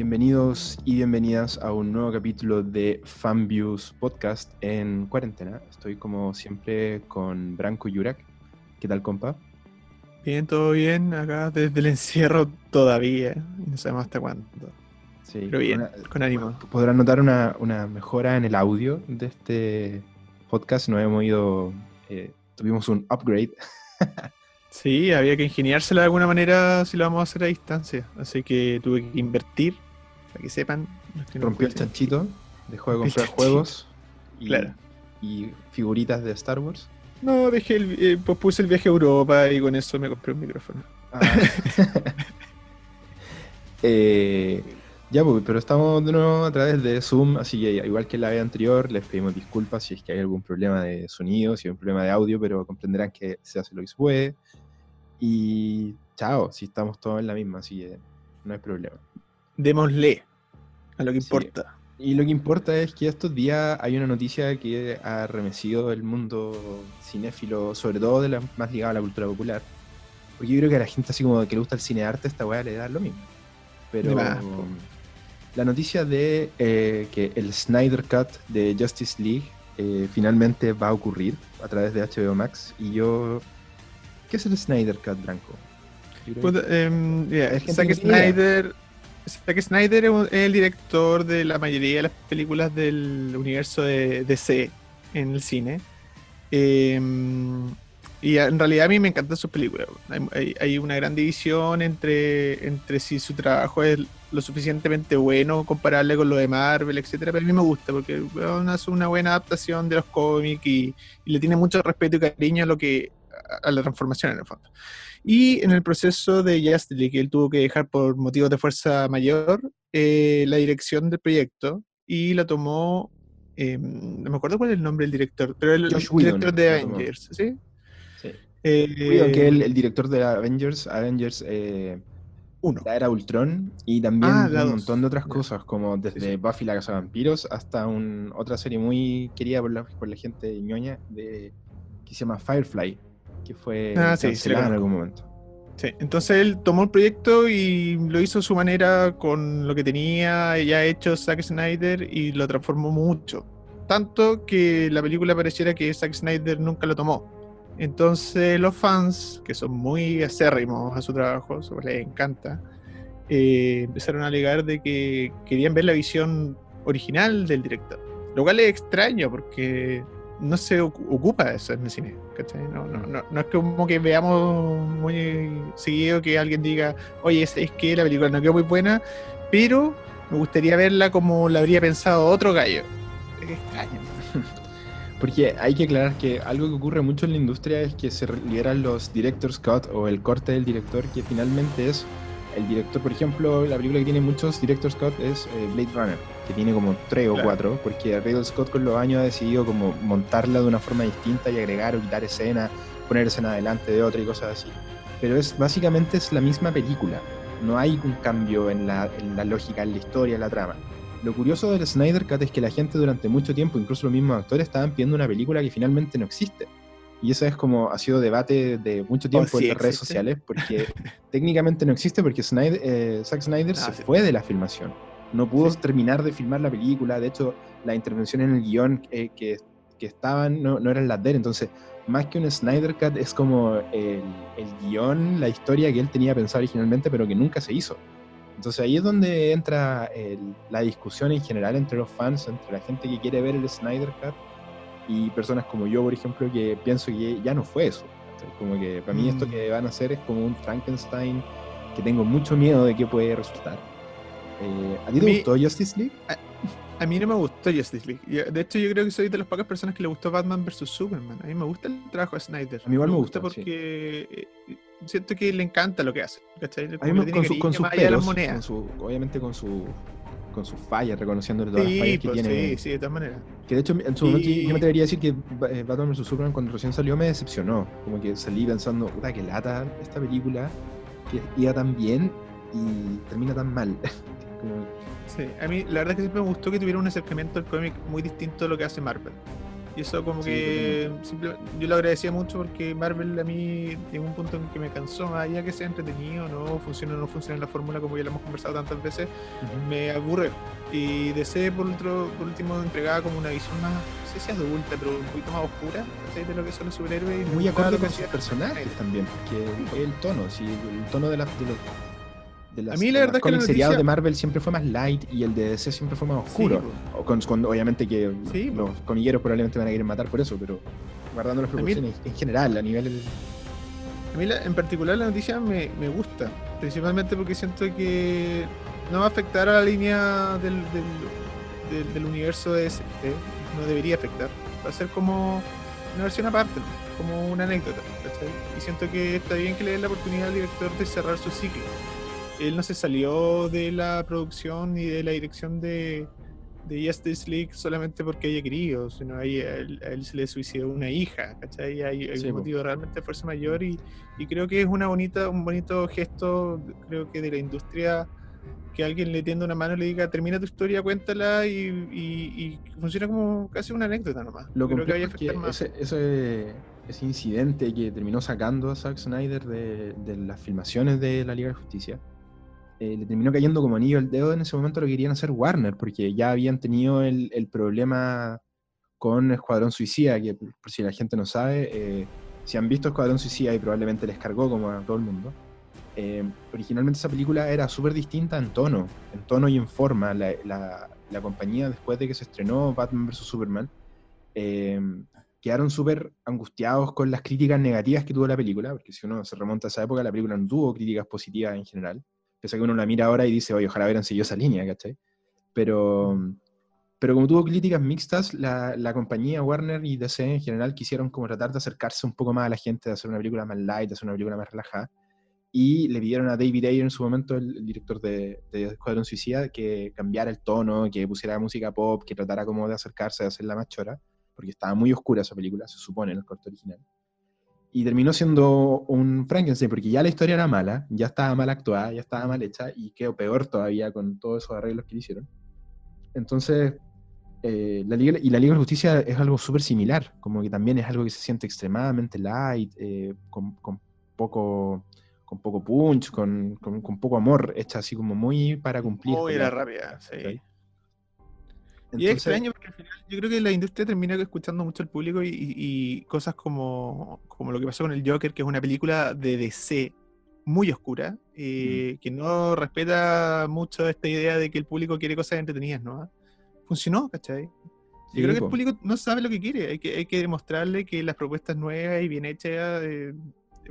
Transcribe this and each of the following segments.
Bienvenidos y bienvenidas a un nuevo capítulo de Fanviews Podcast en cuarentena. Estoy como siempre con Branco Yurak. ¿Qué tal, compa? Bien, todo bien. Acá desde el encierro todavía. Y no sabemos hasta cuándo. Sí, Pero bien, una- con ánimo. podrán notar una, una mejora en el audio de este podcast. Nos hemos ido, eh, tuvimos un upgrade. Sí, había que ingeniársela de alguna manera si lo vamos a hacer a distancia. Así que tuve que invertir, para que sepan. los que no Rompió el chanchito, dejó de comprar juegos y, Claro. y figuritas de Star Wars. No, dejé el, eh, pues puse el viaje a Europa y con eso me compré un micrófono. Ah. Eh, ya, pues, pero estamos de nuevo a través de Zoom, así que igual que la vez anterior, les pedimos disculpas si es que hay algún problema de sonido, si hay un problema de audio, pero comprenderán que se hace lo que se puede. Y chao, si estamos todos en la misma, así que no hay problema. Démosle a lo que Sí. importa. Y lo que importa es que estos días hay una noticia que ha remecido el mundo cinéfilo, sobre todo de la más ligada a la cultura popular. Porque yo creo que a la gente así como que le gusta el cine arte, esta weá le da lo mismo. Pero más, la noticia de eh, que el Snyder Cut de Justice League eh, finalmente va a ocurrir a través de HBO Max. Y yo... ¿Qué es el Snyder Cut, Branco? Mira, Hay gente Zack idea. Zack Snyder es el director de la mayoría de las películas del universo de DC en el cine. Em, y en realidad a mí me encantan sus películas. Hay, una gran división entre, entre si su trabajo es lo suficientemente bueno comparable con lo de Marvel, etcétera, pero a mí me gusta porque weón, hace una buena adaptación de los cómics y, y le tiene mucho respeto y cariño a lo que a- la transformación en el fondo. Y en el proceso de Justice League, él tuvo que dejar por motivos de fuerza mayor eh, la dirección del proyecto y la tomó, eh, no me acuerdo cuál es el nombre del director, pero el Josh director Whedon de. Avengers, ¿sí? Sí. Eh, que el, el director de Avengers, Avengers eh, uno. la era Ultron y también Ah, un montón de otras cosas, como desde Sí, sí. Buffy la Casa de Vampiros hasta un, otra serie muy querida por la, por la gente ñoña de, que se llama Firefly, que fue Ah, sí, sí en algún momento. Sí, entonces él tomó el proyecto y lo hizo a su manera con lo que tenía ya hecho Zack Snyder y lo transformó mucho. Tanto que la película pareciera que Zack Snyder nunca lo tomó. Entonces los fans, que son muy acérrimos a su trabajo, eso les encanta, eh, empezaron a alegar de que querían ver la visión original del director. Lo cual es extraño porque no se ocu- ocupa eso en el cine. ¿cachai? No, no, no, no es como que veamos muy seguido que alguien diga, oye, es, es que la película no quedó muy buena, pero me gustaría verla como la habría pensado otro gallo. Es extraño. Porque hay que aclarar que algo que ocurre mucho en la industria es que se liberan los director's cut o el corte del director, que finalmente es el director, por ejemplo, la película que tiene muchos director's cut es eh, Blade Runner, que tiene como tres o Claro. cuatro, porque Ridley Scott con los años ha decidido como montarla de una forma distinta y agregar o quitar escena, poner escena adelante de otra y cosas así. Pero es básicamente es la misma película, no hay un cambio en la, en la lógica, en la historia, en la trama. Lo curioso del Snyder Cut es que la gente durante mucho tiempo, incluso los mismos actores, estaban pidiendo una película que finalmente no existe. Y eso es como ha sido debate de mucho tiempo sí en las redes sociales, porque técnicamente no existe porque Snyder, eh, Zack Snyder Ah, se sí. fue de la filmación. No pudo Sí. terminar de filmar la película, de hecho, la intervención en el guion eh, que, que estaban no, no eran las de él, entonces más que un Snyder Cut es como el, el guion, la historia que él tenía pensado originalmente, pero que nunca se hizo. Entonces ahí es donde entra el- la discusión en general entre los fans, entre la gente que quiere ver el Snyder Cut y personas como yo, por ejemplo, que pienso que ya no fue eso. Como que para mí esto Mm. que van a hacer es como un Frankenstein que tengo mucho miedo de que puede resultar. Eh, ¿A ti te Mi- gustó Justice League? A mí no me gustó Justice League. De hecho, yo creo que soy de las pocas personas que le gustó Batman vs. Superman. A mí me gusta el trabajo de Snyder. A mí igual me gusta, porque eh, siento que le encanta lo que hace. ¿cachai? A mí me- con, su- con sus monedas. con su- obviamente con su con sus fallas, reconociéndole todas las Sí, fallas que pues, tiene. sí, sí, de todas maneras. Que de hecho en su momento Y- yo me atrevería a decir que eh, Batman vs Superman cuando recién salió me decepcionó. Como que salí pensando, puta que lata esta película, que iba tan bien y termina tan mal. Como- Sí, a mí la verdad es que siempre me gustó que tuviera un acercamiento al cómic muy distinto a lo que hace Marvel. Y eso como que yo lo agradecía mucho porque Marvel a mí en un punto en que me cansó, más allá que sea entretenido, no funciona o no funciona la fórmula como ya lo hemos conversado tantas veces, me aburre. Y DC por, otro, por último entregaba como una visión más, no sé si adulta, pero un poquito más oscura de lo que son los superhéroes. Muy acorde con sus personajes también, porque el tono, sí, el tono de, la, de los a mí la verdad es que el de Marvel siempre fue más light y el de DC siempre fue más oscuro. o con, obviamente que los conilleros probablemente van a querer matar por eso, pero guardando las proporciones en general, a nivel... A mí en particular la noticia me, gusta, principalmente porque siento que no va a afectar a la línea del, del, universo de DC, no debería afectar. Va a ser como una versión aparte, como una anécdota. Y siento que está bien que le den la oportunidad al director de cerrar su ciclo él no se salió de la producción ni de la dirección de, de Justice League solamente porque haya querido, sino ahí a él, se le suicidó una hija, ¿cachai? Hay, un motivo realmente de fuerza mayor y, y, creo que es una bonita, un bonito gesto, creo que de la industria que alguien le tienda una mano y le diga termina tu historia, cuéntala y, y, funciona como casi una anécdota nomás. Lo creo que vaya a afectar más. Ese, ese, incidente que terminó sacando a Zack Snyder de, de las filmaciones de la Liga de Justicia eh, le terminó cayendo como anillo el dedo, en ese momento lo querían hacer Warner, porque ya habían tenido el, el problema con Escuadrón Suicida, que por si la gente no sabe, eh, si han visto Escuadrón Suicida y probablemente les cargó como a todo el mundo, eh, originalmente esa película era súper distinta en tono, en tono y en forma. La, la, la compañía, después de que se estrenó Batman vs. Superman, quedaron súper angustiados con las críticas negativas que tuvo la película, porque si uno se remonta a esa época, la película no tuvo críticas positivas en general. Pese a que uno la mira ahora y dice, oye, ojalá hubieran seguido esa línea, ¿cachai? Pero, pero como tuvo críticas mixtas, la, la, compañía Warner y DC en general quisieron como tratar de acercarse un poco más a la gente, de hacer una película más light, de hacer una película más relajada. Y le pidieron a David Ayer en su momento, el, director de, de Escuadrón Suicida, que cambiara el tono, que pusiera música pop, que tratara como de acercarse, de hacerla más chora, porque estaba muy oscura esa película, se supone, en el corto original y terminó siendo un Frankenstein, porque ya la historia era mala, ya estaba mal actuada, ya estaba mal hecha, y quedó peor todavía con todos esos arreglos que le hicieron. Entonces, eh, la Liga, y la Liga de Justicia es algo súper similar, como que también es algo que se siente extremadamente light, eh, con, poco con poco punch, con, con, poco amor, hecha así como muy para cumplir. Muy la rabia, sí y es extraño porque al final yo creo que la industria termina escuchando mucho al público y, cosas como, como lo que pasó con el Joker, que es una película de DC muy oscura, eh, que no respeta mucho esta idea de que el público quiere cosas entretenidas, ¿no? Funcionó, ¿cachai? Yo creo que el público no sabe lo que quiere, hay que, hay que demostrarle que las propuestas nuevas y bien hechas eh,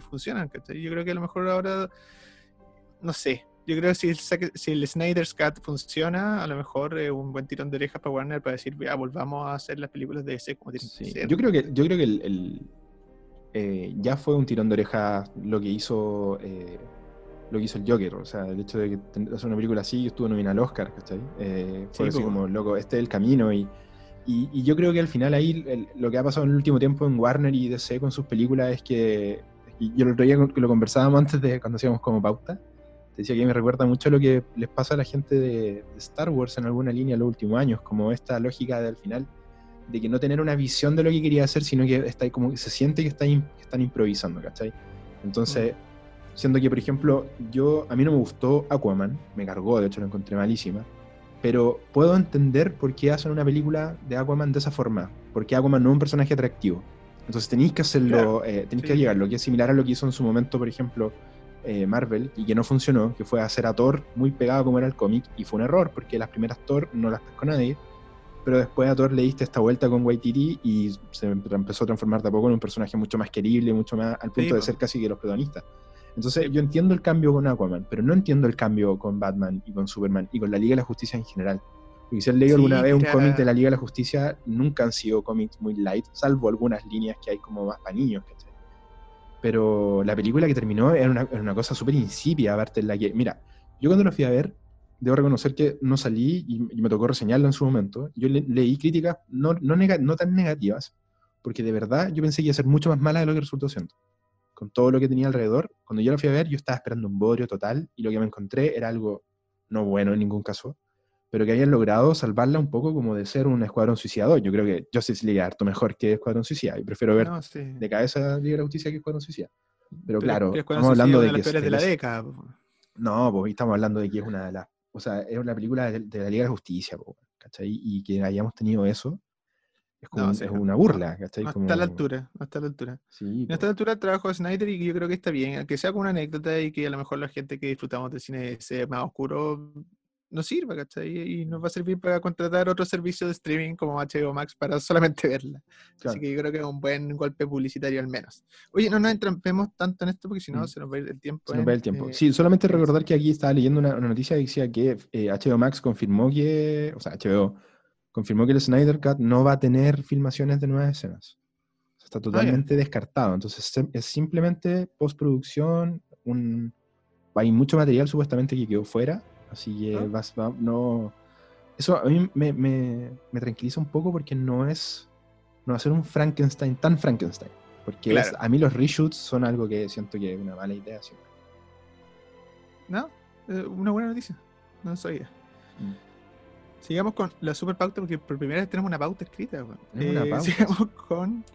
funcionan, ¿cachai? Yo creo que a lo mejor ahora, no sé, yo creo que si el, si el Snyder's Cut funciona, a lo mejor es un buen tirón de orejas para Warner para decir, ya, volvamos a hacer las películas de ese como tienen Yo creo que, yo creo que el, eh, ya fue un tirón de orejas lo que hizo eh, lo que hizo el Joker. O sea, el hecho de que hacer una película así, estuvo nominado al Oscar, ¿cachai? Eh, fue así como, loco, este es el camino y, y, yo creo que al final ahí lo que ha pasado en el último tiempo en Warner y DC con sus películas es que, y yo el otro día lo conversábamos antes de cuando hacíamos como pauta, decía que me recuerda mucho lo que les pasa a la gente de, Star Wars en alguna línea en los últimos años, como esta lógica del final, de que no tener una visión de lo que quería hacer, sino que está como que se siente que, está están improvisando, ¿cachai? Entonces, mm. siendo que, por ejemplo, yo, a mí no me gustó Aquaman, me cargó, de hecho la encontré malísima, pero puedo entender por qué hacen una película de Aquaman de esa forma, porque Aquaman no es un personaje atractivo. Entonces tenéis que hacerlo, eh, tenéis que llegar, lo que es similar a lo que hizo en su momento, por ejemplo, eh, Marvel y que no funcionó, que fue hacer a Thor muy pegado como era el cómic, y fue un error, porque las primeras Thor no las pescó nadie, pero después a Thor le diste esta vuelta con Waititi y se empezó a transformar tampoco en un personaje mucho más querible, mucho más al punto de ser casi que los protagonistas. Entonces yo entiendo el cambio con Aquaman, pero no entiendo el cambio con Batman y con Superman y con la Liga de la Justicia en general. Porque si han leído alguna vez un cómic de la Liga de la Justicia, nunca han sido cómics muy light, salvo algunas líneas que hay como más para niños, pero la película que terminó era una, cosa súper insípida, aparte en la que, mira, yo cuando la fui a ver, debo reconocer que no salí y, me tocó reseñarla en su momento. Yo leí críticas no, no, no, tan negativas, porque de verdad yo pensé que iba a ser mucho más mala de lo que resultó siendo. Con todo lo que tenía alrededor, cuando yo la fui a ver, yo estaba esperando un bodrio total y lo que me encontré era algo no bueno en ningún caso, pero que hayan logrado salvarla un poco como de ser un escuadrón suicidado. Yo creo que Justice League es harto mejor que Escuadrón Suicida, y prefiero ver de cabeza Liga de la Justicia que Escuadrón Suicida. Pero, claro, estamos hablando de, que... de la década. No, pues estamos hablando de que es una de las... O sea, es una película de, la Liga de la Justicia, ¿cachai? Y que hayamos tenido eso, es, como, es una burla, ¿cachai? No está a la altura, no está a la altura. no está a la altura el trabajo de Snyder y yo creo que está bien, que sea como una anécdota y que a lo mejor la gente que disfrutamos del cine sea más oscuro nos sirva, ¿cachai? Y nos va a servir para contratar otro servicio de streaming como HBO Max para solamente verla. Así que yo creo que es un buen golpe publicitario al menos. Oye, no nos entrampemos tanto en esto porque si no mm. se nos va a ir el tiempo. Se nos va el tiempo. Eh, sí, solamente recordar que aquí estaba leyendo una, noticia que decía que HBO eh, Max confirmó que, o sea, HBO confirmó que el Snyder Cut no va a tener filmaciones de nuevas escenas. Está ah, totalmente descartado. Entonces es simplemente postproducción, un... hay mucho material supuestamente que quedó fuera Así que ah. no... Eso a mí me, tranquiliza un poco porque no es, no va a ser un Frankenstein tan Frankenstein. Porque a mí los reshoots son algo que siento que es una mala idea. No, eh, una buena noticia. No sabía. Mm. Sigamos con la super pauta porque por primera vez tenemos una pauta escrita. Eh, sigamos con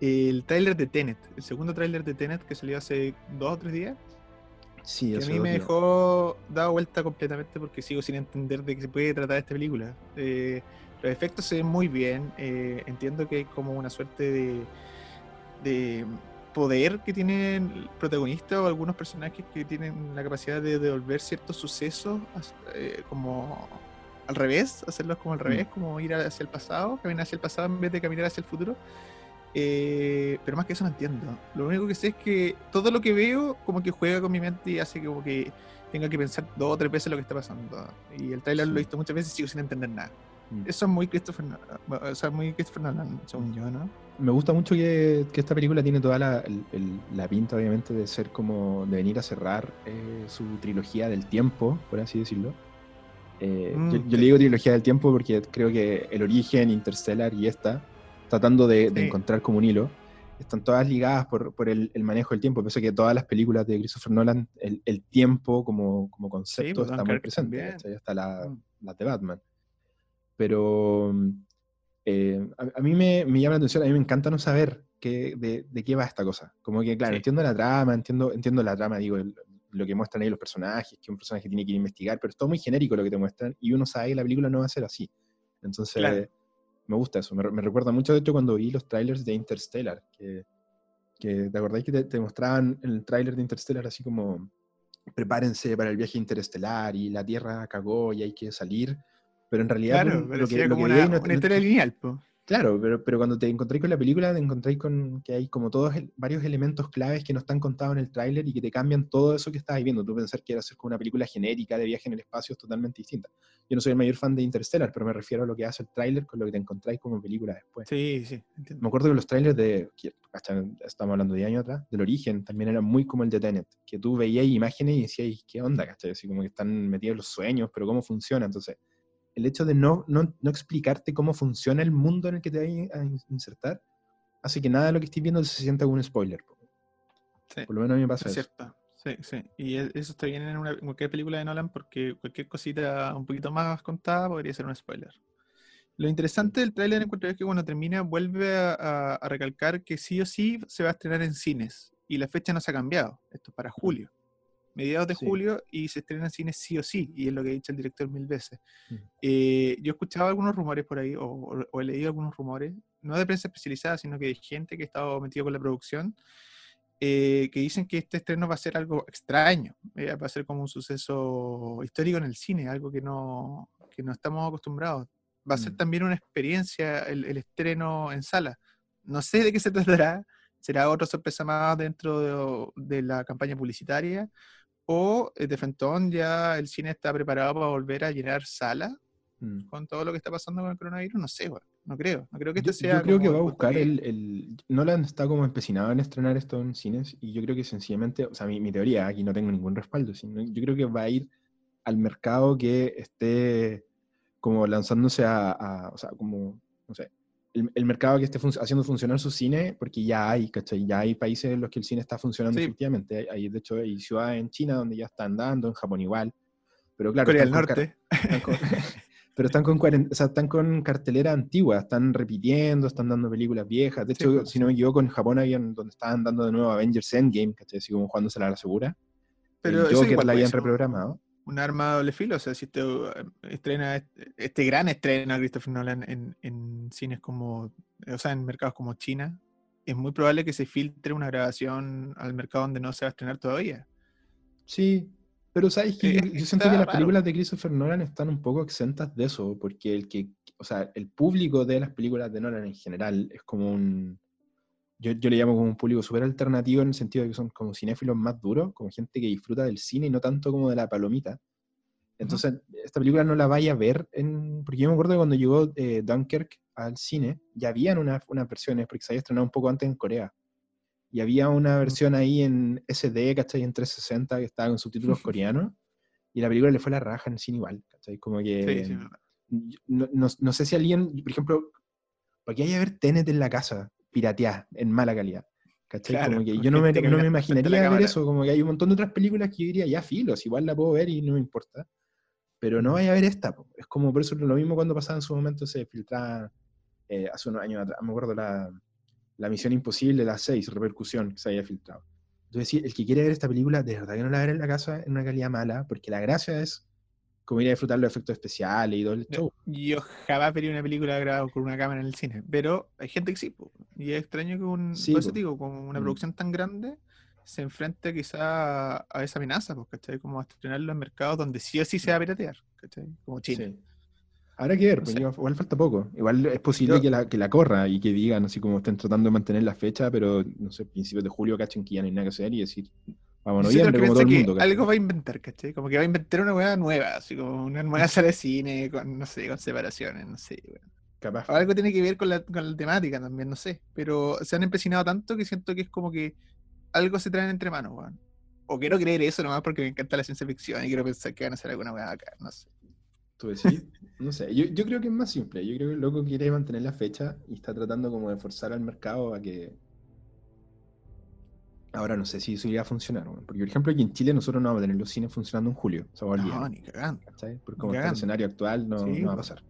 el tráiler de Tenet, el segundo tráiler de Tenet que salió hace dos o tres días. Sí, que a mí me dejó dado vuelta completamente porque sigo sin entender de qué se puede tratar esta película. Eh, los efectos se ven muy bien. Eh, entiendo que hay como una suerte de, poder que tienen el protagonista o algunos personajes que tienen la capacidad de devolver ciertos sucesos eh, como al revés, hacerlos como al mm. revés, como ir hacia el pasado, caminar hacia el pasado en vez de caminar hacia el futuro. Eh, pero más que eso no entiendo. Lo único que sé es que todo lo que veo como que juega con mi mente y hace como que tenga que pensar dos o tres veces lo que está pasando. Y el trailer lo he visto muchas veces y sigo sin entender nada. Mm. Eso es muy Christopher Nolan, o sea, muy Christopher Nolan, según yo, ¿no? Me gusta mucho que, que esta película tiene toda la, la, pinta, obviamente, de ser como, de venir a cerrar eh, su trilogía del tiempo, por así decirlo. Eh, mm, yo, yo le digo trilogía del tiempo porque creo que El Origen, Interstellar y esta tratando de, encontrar como un hilo, están todas ligadas por, por el, manejo del tiempo. Pienso que todas las películas de Christopher Nolan, el, el tiempo como, como concepto pues, está muy presente. Hasta la, mm. de Batman. Pero eh, a, mí me, me, llama la atención, a mí me encanta no saber qué, de, de, qué va esta cosa. Como que, claro, entiendo la trama, entiendo, entiendo la trama, digo, lo que muestran ahí los personajes, que un personaje tiene que ir a investigar, pero es todo muy genérico lo que te muestran y uno sabe que la película no va a ser así. Entonces me gusta eso. Me, recuerda mucho, de hecho, cuando vi los trailers de Interstellar, que, que ¿te acordáis que te, mostraban el trailer de Interstellar así como prepárense para el viaje interestelar y la Tierra cagó y hay que salir? Pero en realidad... Claro, lo, que, como una, una historia lineal, pues. Claro, pero, pero cuando te encontráis con la película, te encontráis con que hay como todos varios elementos claves que no están contados en el tráiler y que te cambian todo eso que estás viendo. Tú pensar que era hacer como una película genérica de viaje en el espacio es totalmente distinta. Yo no soy el mayor fan de Interstellar, pero me refiero a lo que hace el tráiler con lo que te encontráis como película después. Sí, sí, entiendo. Me acuerdo que los trailers de, estamos hablando de años atrás, del origen, también eran muy como el de Tenet, que tú veías imágenes y decías, ¿qué onda? ¿cachai? Así como que están metidos los sueños, pero ¿cómo funciona? Entonces el hecho de no, no, no, explicarte cómo funciona el mundo en el que te vas a insertar, hace que nada de lo que estoy viendo se sienta como un spoiler. Por lo menos a mí me pasa es Cierto. Sí, sí. Y e, eso está bien en, una, cualquier película de Nolan porque cualquier cosita un poquito más contada podría ser un spoiler. Lo interesante del trailer encuentro es que cuando termina vuelve a, a, recalcar que sí o sí se va a estrenar en cines y la fecha no se ha cambiado. Esto es para julio mediados de julio y se estrena en cine sí o sí, y es lo que ha dicho el director mil veces. Mm. Eh, yo he escuchado algunos rumores por ahí, o, he leído algunos rumores, no de prensa especializada, sino que de gente que ha estado metido con la producción, eh, que dicen que este estreno va a ser algo extraño, eh, va a ser como un suceso histórico en el cine, algo que no, que no estamos acostumbrados. Va a ser mm. también una experiencia el, el estreno en sala. No sé de qué se tratará, será otra sorpresa más dentro de, de, la campaña publicitaria o eh, de Fentón ya el cine está preparado para volver a llenar sala mm. con todo lo que está pasando con el coronavirus, no sé, no creo, no creo que este sea. Yo creo que va a buscar el, el, Nolan está como empecinado en estrenar esto en cines y yo creo que sencillamente, o sea, mi, mi teoría, aquí no tengo ningún respaldo, sino yo creo que va a ir al mercado que esté como lanzándose a, a o sea, como, no sé, el, mercado que esté haciendo funcionar su cine, porque ya hay, ¿cachai? Ya hay países en los que el cine está funcionando efectivamente. Hay, de hecho, hay ciudades en China donde ya están dando, en Japón igual. Pero claro, Corea del Norte. Pero están con, o sea, están con cartelera antigua, están repitiendo, están dando películas viejas. De hecho, pues, si no me equivoco, en Japón habían donde estaban dando de nuevo Avengers Endgame, ¿cachai? Así como jugándose a la segura. Pero el Joker la habían reprogramado. Un arma de doble filo, o sea, si te uh, estrena este, este gran estreno de Christopher Nolan en, en cines como, o sea, en mercados como China, es muy probable que se filtre una grabación al mercado donde no se va a estrenar todavía. Sí, pero sabes que Eh, yo, siento que las raro. películas de Christopher Nolan están un poco exentas de eso, porque el que, o sea, el público de las películas de Nolan en general es como un, yo, yo le llamo como un público súper alternativo en el sentido de que son como cinéfilos más duros, como gente que disfruta del cine y no tanto como de la palomita. Entonces, esta película no la vaya a ver, en, porque yo me acuerdo que cuando llegó eh, Dunkirk al cine, ya habían unas, unas versiones, porque se había estrenado un poco antes en Corea. Y había una versión ahí en SD, ¿cachai? En 360, que estaba con subtítulos coreanos. Y la película le fue la raja en el cine igual, ¿cachai? Como que... Sí, sí, no, no- no sé si alguien, por ejemplo, ¿para qué hay a ver Tenet en la casa, pirateada, en mala calidad? ¿Cachai? Claro, como que yo no me, no me imaginaría ver eso, como que hay un montón de otras películas que yo diría, ya filos, igual la puedo ver y no me importa. Pero no vaya a ver esta, po. es como por eso lo mismo cuando pasaba en su momento se filtraba eh, hace unos años atrás, me acuerdo la, la Misión Imposible, la 6, repercusión que se había filtrado. Entonces, sí, el que quiere ver esta película, de verdad que no la va a ver en la casa en una calidad mala, porque la gracia es como ir a disfrutar los efectos especiales y todo el show. Yo jamás vería una película grabada con una cámara en el cine, pero hay gente que sí, po. y es extraño que un, Sí, eso digo, con una Mm. producción tan grande se enfrente quizá a, esa amenaza, pues, ¿cachai? Como a estrenarlo en mercados donde sí o sí se va a piratear, ¿cachai? Como China. Sí. Habrá que ver, No pues, igual, falta poco. Igual es posible Yo- que, la, que la corra y que digan así como estén tratando de mantener la fecha, pero no sé, principios de julio cachen que ya no hay nada que hacer y decir, como todo el piensa que algo va a inventar, ¿cachai? Como que va a inventar una hueá nueva, así como una nueva sala de cine, con, no sé, con separaciones, no sé, weón. Capaz. O algo tiene que ver con la, con la temática también, no sé. Pero se han empecinado tanto que siento que es como que algo se traen entre manos, weón. O quiero creer eso nomás porque me encanta la ciencia ficción y quiero pensar que van a hacer alguna weá acá, no sé. ¿Tú decís? No sé, yo, yo creo que es más simple. Yo creo que el loco quiere mantener la fecha y está tratando como de forzar al mercado a que... Ahora no sé si eso iría a funcionar, porque por ejemplo aquí en Chile nosotros no vamos a tener los cines funcionando en julio, o sea, va a olvidar. No, ni cagando. ¿cachai? Porque como está el escenario actual no, Sí, no va a pasar.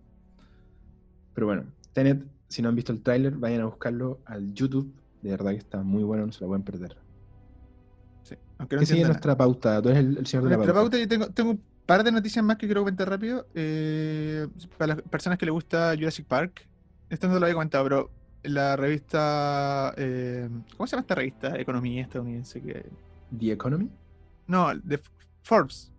Pero bueno, Tenet, si no han visto el tráiler, vayan a buscarlo al YouTube. De verdad que está muy bueno, no se lo pueden perder. Sí. Aunque no ¿Qué sigue nada. nuestra pauta? Tú eres el, el señor de la pauta. pauta, yo tengo, tengo un par de noticias más que quiero comentar rápido. Eh, para las personas que les gusta Jurassic Park, esto no lo había comentado, pero la revista. eh, ¿Cómo se llama esta revista? Economía estadounidense. que The Economy. No, de Forbes.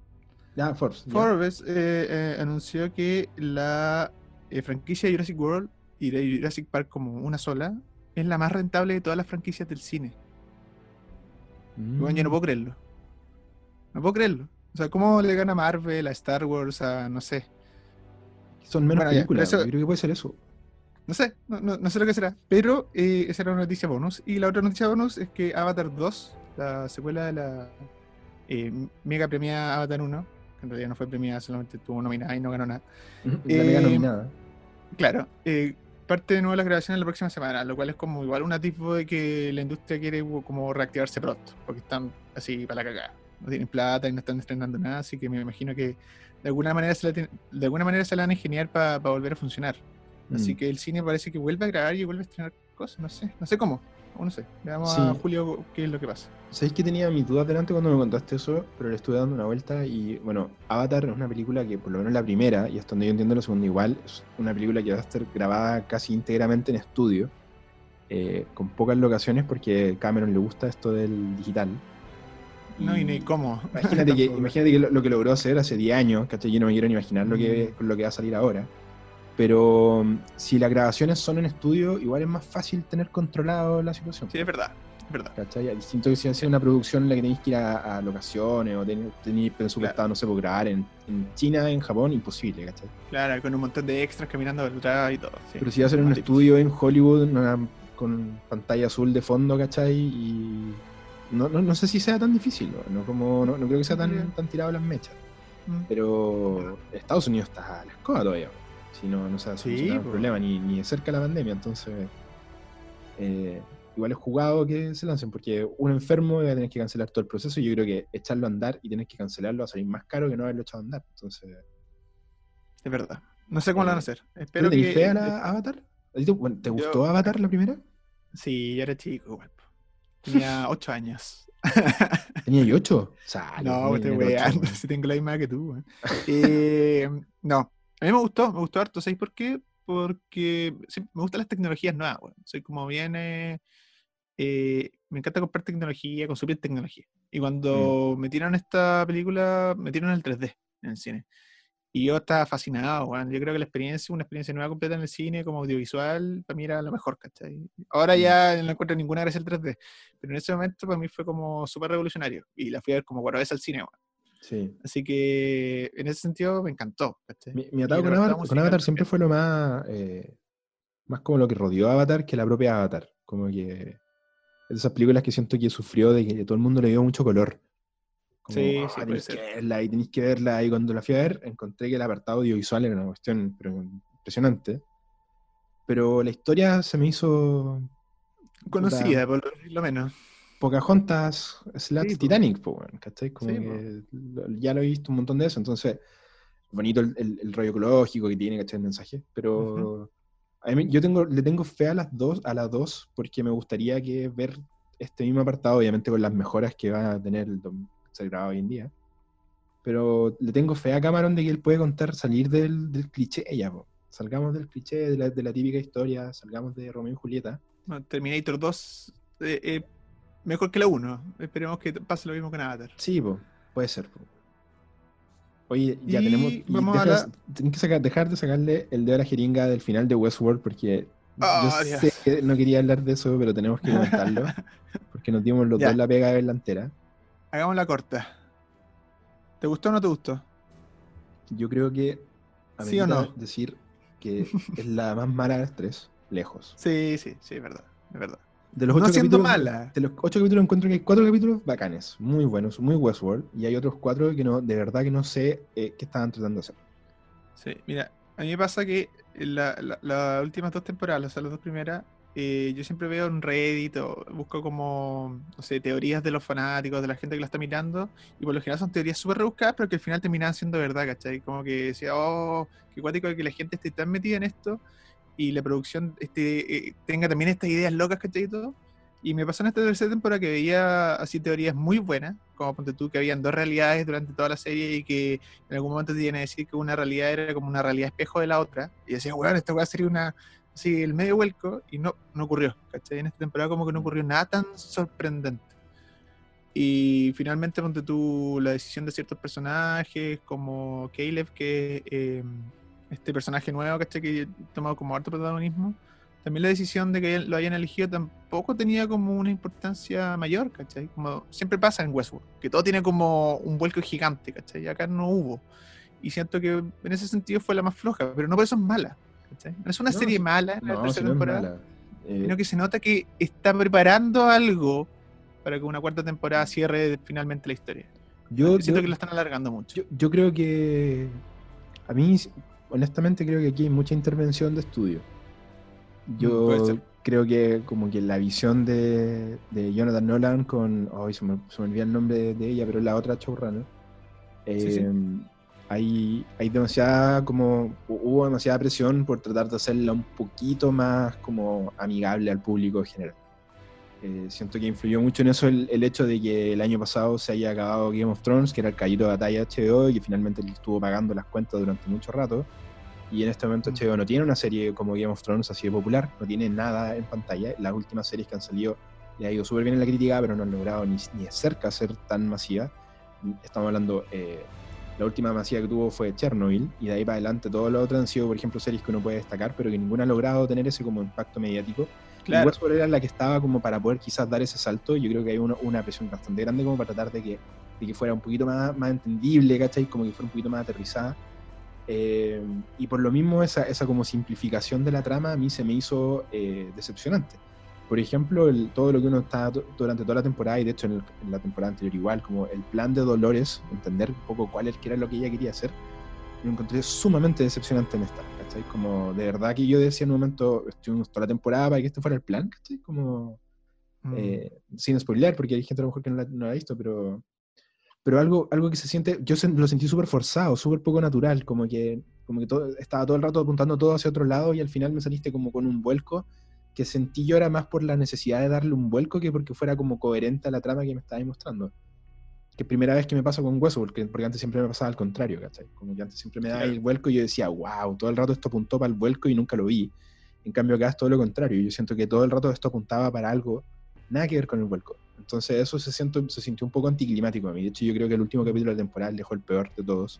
Ah, Forbes. Forbes eh, eh, anunció que la eh, franquicia de Jurassic World y de Jurassic Park como una sola es la más rentable de todas las franquicias del cine. Weón, yo no Mm. puedo creerlo. No puedo creerlo. O sea, ¿cómo le gana Marvel a Star Wars a no sé? Son menos Bueno, películas. eso- Yo creo que puede ser eso. No sé, no, no- no sé lo que será. Pero eh, esa era una noticia bonus. Y la otra noticia bonus es que Avatar 2, la secuela de la eh, mega premiada Avatar 1, que en realidad no fue premiada, solamente tuvo nominada y no ganó nada. La mega Eh, nominada. Claro, eh, parte de nuevo las grabaciones la próxima semana, lo cual es como igual un atisbo de que la industria quiere como reactivarse pronto, porque están así para la cagada. No tienen plata y no están estrenando nada, así que me imagino que de alguna manera se la, de alguna manera se la van a ingeniar para volver a funcionar. Así Mm. que el cine parece que vuelve a grabar y vuelve a estrenar cosas, no sé, no sé cómo, aún no sé. Veamos Sí. a Julio qué es lo que pasa. Sabéis que tenía mis dudas delante cuando me contaste eso, pero le estuve dando una vuelta y bueno, Avatar es una película que por lo menos la primera, y hasta donde yo entiendo la segunda igual, es una película que va a estar grabada casi íntegramente en estudio, eh, con pocas locaciones porque Cameron le gusta esto del digital. No, y ni cómo. Imagínate que, imagínate que lo, lo que logró hacer hace 10 años, ¿cachai? Yo no me quiero ni imaginar lo que, Mm. lo que va a salir ahora. Pero um, si las grabaciones son en estudio, igual es más fácil tener controlado la situación. Sí, es verdad, es verdad. ¿Cachai? Distinto que si hace una producción en la que tenéis que ir a, a locaciones o ten- tenéis presupuestado, no sé, por grabar en, en China, en Japón, imposible, ¿cachai? Claro, con un montón de extras caminando detrás y todo. sí. Pero si va a en un estudio en Hollywood, una- con pantalla azul de fondo, ¿cachai? Y no, no, no sé si sea tan difícil, ¿no? No, como, no, no creo que sea tan, tan tirado a las mechas. Mm. Pero Estados Unidos está a la escoba todavía. Si no, no se ha Sí, po. problema ni, ni de cerca la pandemia. Entonces, eh, igual es jugado que se lancen, porque un enfermo va a tener que cancelar todo el proceso. Y yo creo que echarlo a andar y tener que cancelarlo va a salir más caro que no haberlo echado a andar. Entonces, Es verdad. No sé cómo lo van a Eh, hacer. ¿Tú Espero le tenés que. fe a la Avatar? ¿A ti ¿Te, ¿te Yo- gustó Avatar la primera? Sí, yo era chico. Tenía ocho años. ¿Tenía yo ocho? Sale, no, tenía te weón. si tengo la misma que tú. Eh, no, a mí me gustó, me gustó harto. ¿Sabéis por qué? Porque sí, me gustan las tecnologías nuevas, weón. Soy como bien. eh, eh, me encanta comprar tecnología, consumir tecnología. Y Mm. cuando metieron esta película, metieron el 3D en el cine. Y yo estaba fascinado, weón. Yo creo que la experiencia, una experiencia nueva completa en el cine, como audiovisual, para mí era lo mejor, ¿cachai? Ahora Mm. ya no encuentro ninguna gracia el 3D, pero en ese momento para mí fue como súper revolucionario. Y la fui a ver como cuatro veces al cine, weón. Sí. Así que en ese sentido me encantó, ¿cachai? Mi, mi atado con Avatar, con Avatar siempre fue lo más, eh, más como lo que rodeó a Avatar que la propia Avatar. Como que esas películas que siento que sufrió de que todo el mundo le dio mucho color. Como, Sí, "Ah, sí, tenéis que verla y tenéis que verla. Y cuando la fui a ver, encontré que el apartado audiovisual era una cuestión pero, impresionante. Pero la historia se me hizo Conocida, por lo menos. Pocahontas slash Sí. Titanic, po, weón, ¿cachai? Como Sí, que ya lo he visto un montón de eso, entonces, bonito el, el- el rollo ecológico que tiene, ¿cachai? El mensaje, pero a mí- yo tengo, le tengo fe a las dos, a las dos, porque me gustaría que ver este mismo apartado, obviamente con las mejoras que va a tener el grabado hoy en día, pero le tengo fe a Cameron de que él puede contar, salir del, del cliché ya, po. salgamos del cliché, de la, de la típica historia, salgamos de Romeo y Julieta. Bueno, Terminator 2, eh, eh, mejor que la 1. Esperemos que pase lo mismo con Avatar. Sí, po, puede ser. po. Oye, ya Y tenemos. vamos a dejas- la- tenés que sacar- dejar de sacarle el dedo a la jeringa del final de Westworld porque yo Dios. sé que no quería hablar de eso, pero tenemos que comentarlo. porque nos dimos los Ya. dos la pega de verla entera. Hagamos la corta. ¿Te gustó o no te gustó? Yo creo que. ¿Sí o no? decir que es la más mala de las tres, lejos. Sí, sí, sí, es verdad. Es verdad. De los No ocho siendo capítulos, mala. De los ocho capítulos encuentro que hay cuatro capítulos bacanes, muy buenos, muy Westworld, y hay otros cuatro que no, de verdad que no sé eh, qué estaban tratando de hacer. Sí, mira, a mí me pasa que en la- la- las últimas dos temporadas, o sea, las dos primeras, eh, yo siempre veo en Reddit o busco como, no sé, teorías de los fanáticos, de la gente que la está mirando, y por lo general son teorías súper rebuscadas, pero que al final terminan siendo verdad, ¿cachai? Como que decía, oh, qué cuático que la gente esté tan metida en esto y la producción este, eh, tenga también estas ideas locas, ¿cachai? Y todo. Y me pasó en esta tercera temporada que veía así teorías muy buenas, como ponte tú, que habían dos realidades durante toda la serie y que en algún momento te iban a decir que una realidad era como una realidad espejo de la otra. Y decía, bueno, esta weá sería una. Así, el medio vuelco, y no, no ocurrió. ¿Cachai? En esta temporada, como que no ocurrió nada tan sorprendente. Y finalmente, ponte tú la decisión de ciertos personajes, como Caleb, que eh, este personaje nuevo, ¿cachai? Que tomado como harto protagonismo. También la decisión de que lo hayan elegido tampoco tenía como una importancia mayor, ¿cachai? Como siempre pasa en Westworld, que todo tiene como un vuelco gigante, ¿cachai? Y acá no hubo. Y siento que en ese sentido fue la más floja, pero no por eso es mala, ¿cachai? No es una No, serie mala en la No, si tercera no es temporada. Eh, sino que se nota que está preparando algo para que una cuarta temporada cierre finalmente la historia. yo, Siento yo- que lo están alargando mucho. Yo, yo creo que. A mí, honestamente, creo que aquí hay mucha intervención de estudio. Mm, Yo creo que, como que la visión de, de Jonathan Nolan con. Ay, se me, se me olvida el nombre de, de ella, pero la otra showrunner. Sí, sí. eh, Hay, hay demasiada. como Hubo demasiada presión por tratar de hacerla un poquito más como amigable al público en general. Eh, siento que influyó mucho en eso el, el hecho de que el año pasado se haya acabado Game of Thrones, que era el callito de batalla de HBO, y que finalmente estuvo pagando las cuentas durante mucho rato. Y en este momento Mm. HBO no tiene una serie como Game of Thrones así de popular, no tiene nada en pantalla. Las últimas series que han salido le ha ido súper bien en la crítica, pero no han logrado ni, ni de cerca ser tan masiva. Estamos hablando, eh, la última masiva que tuvo fue Chernobyl, y de ahí para adelante todo lo otro han sido, por ejemplo, series que uno puede destacar, pero que ninguna ha logrado tener ese como impacto mediático. Claro. Westworld era la que estaba como para poder quizás dar ese salto. Yo creo que hay una, una presión bastante grande como para tratar de que, de que fuera un poquito más, más entendible, ¿cachai? Como que fuera un poquito más aterrizada. Eh, y por lo mismo esa, esa como simplificación de la trama a mí se me hizo eh, decepcionante. Por ejemplo, el- todo lo que uno está du- durante toda la temporada, y de hecho en, el- en la temporada anterior igual, como el plan de Dolores, entender un poco cuál era lo que ella quería hacer, lo encontré sumamente decepcionante en esta, ¿cachai? Como de verdad que yo decía en un momento, estuvimos toda la temporada para que este fuera el plan, ¿cachai? Como, Mm. eh, sin spoiler, porque hay gente a lo mejor que no la, no la ha visto, pero, pero algo, algo que se siente, yo lo sentí súper forzado, súper poco natural, como que, como que todo, estaba todo el rato apuntando todo hacia otro lado y al final me saliste como con un vuelco que sentí yo era más por la necesidad de darle un vuelco que porque fuera como coherente a la trama que me estaba mostrando. Que primera vez que me pasa con Hueso, porque, porque antes siempre me pasaba al contrario, ¿cachai? Como que antes siempre me daba el vuelco y yo decía, wow, todo el rato esto apuntó para el vuelco y nunca lo vi. En cambio acá es todo lo contrario, yo siento que todo el rato esto apuntaba para algo, nada que ver con el vuelco. Entonces eso se, siento, se sintió un poco anticlimático a mí. De hecho yo creo que el último capítulo de la temporada dejó el peor de todos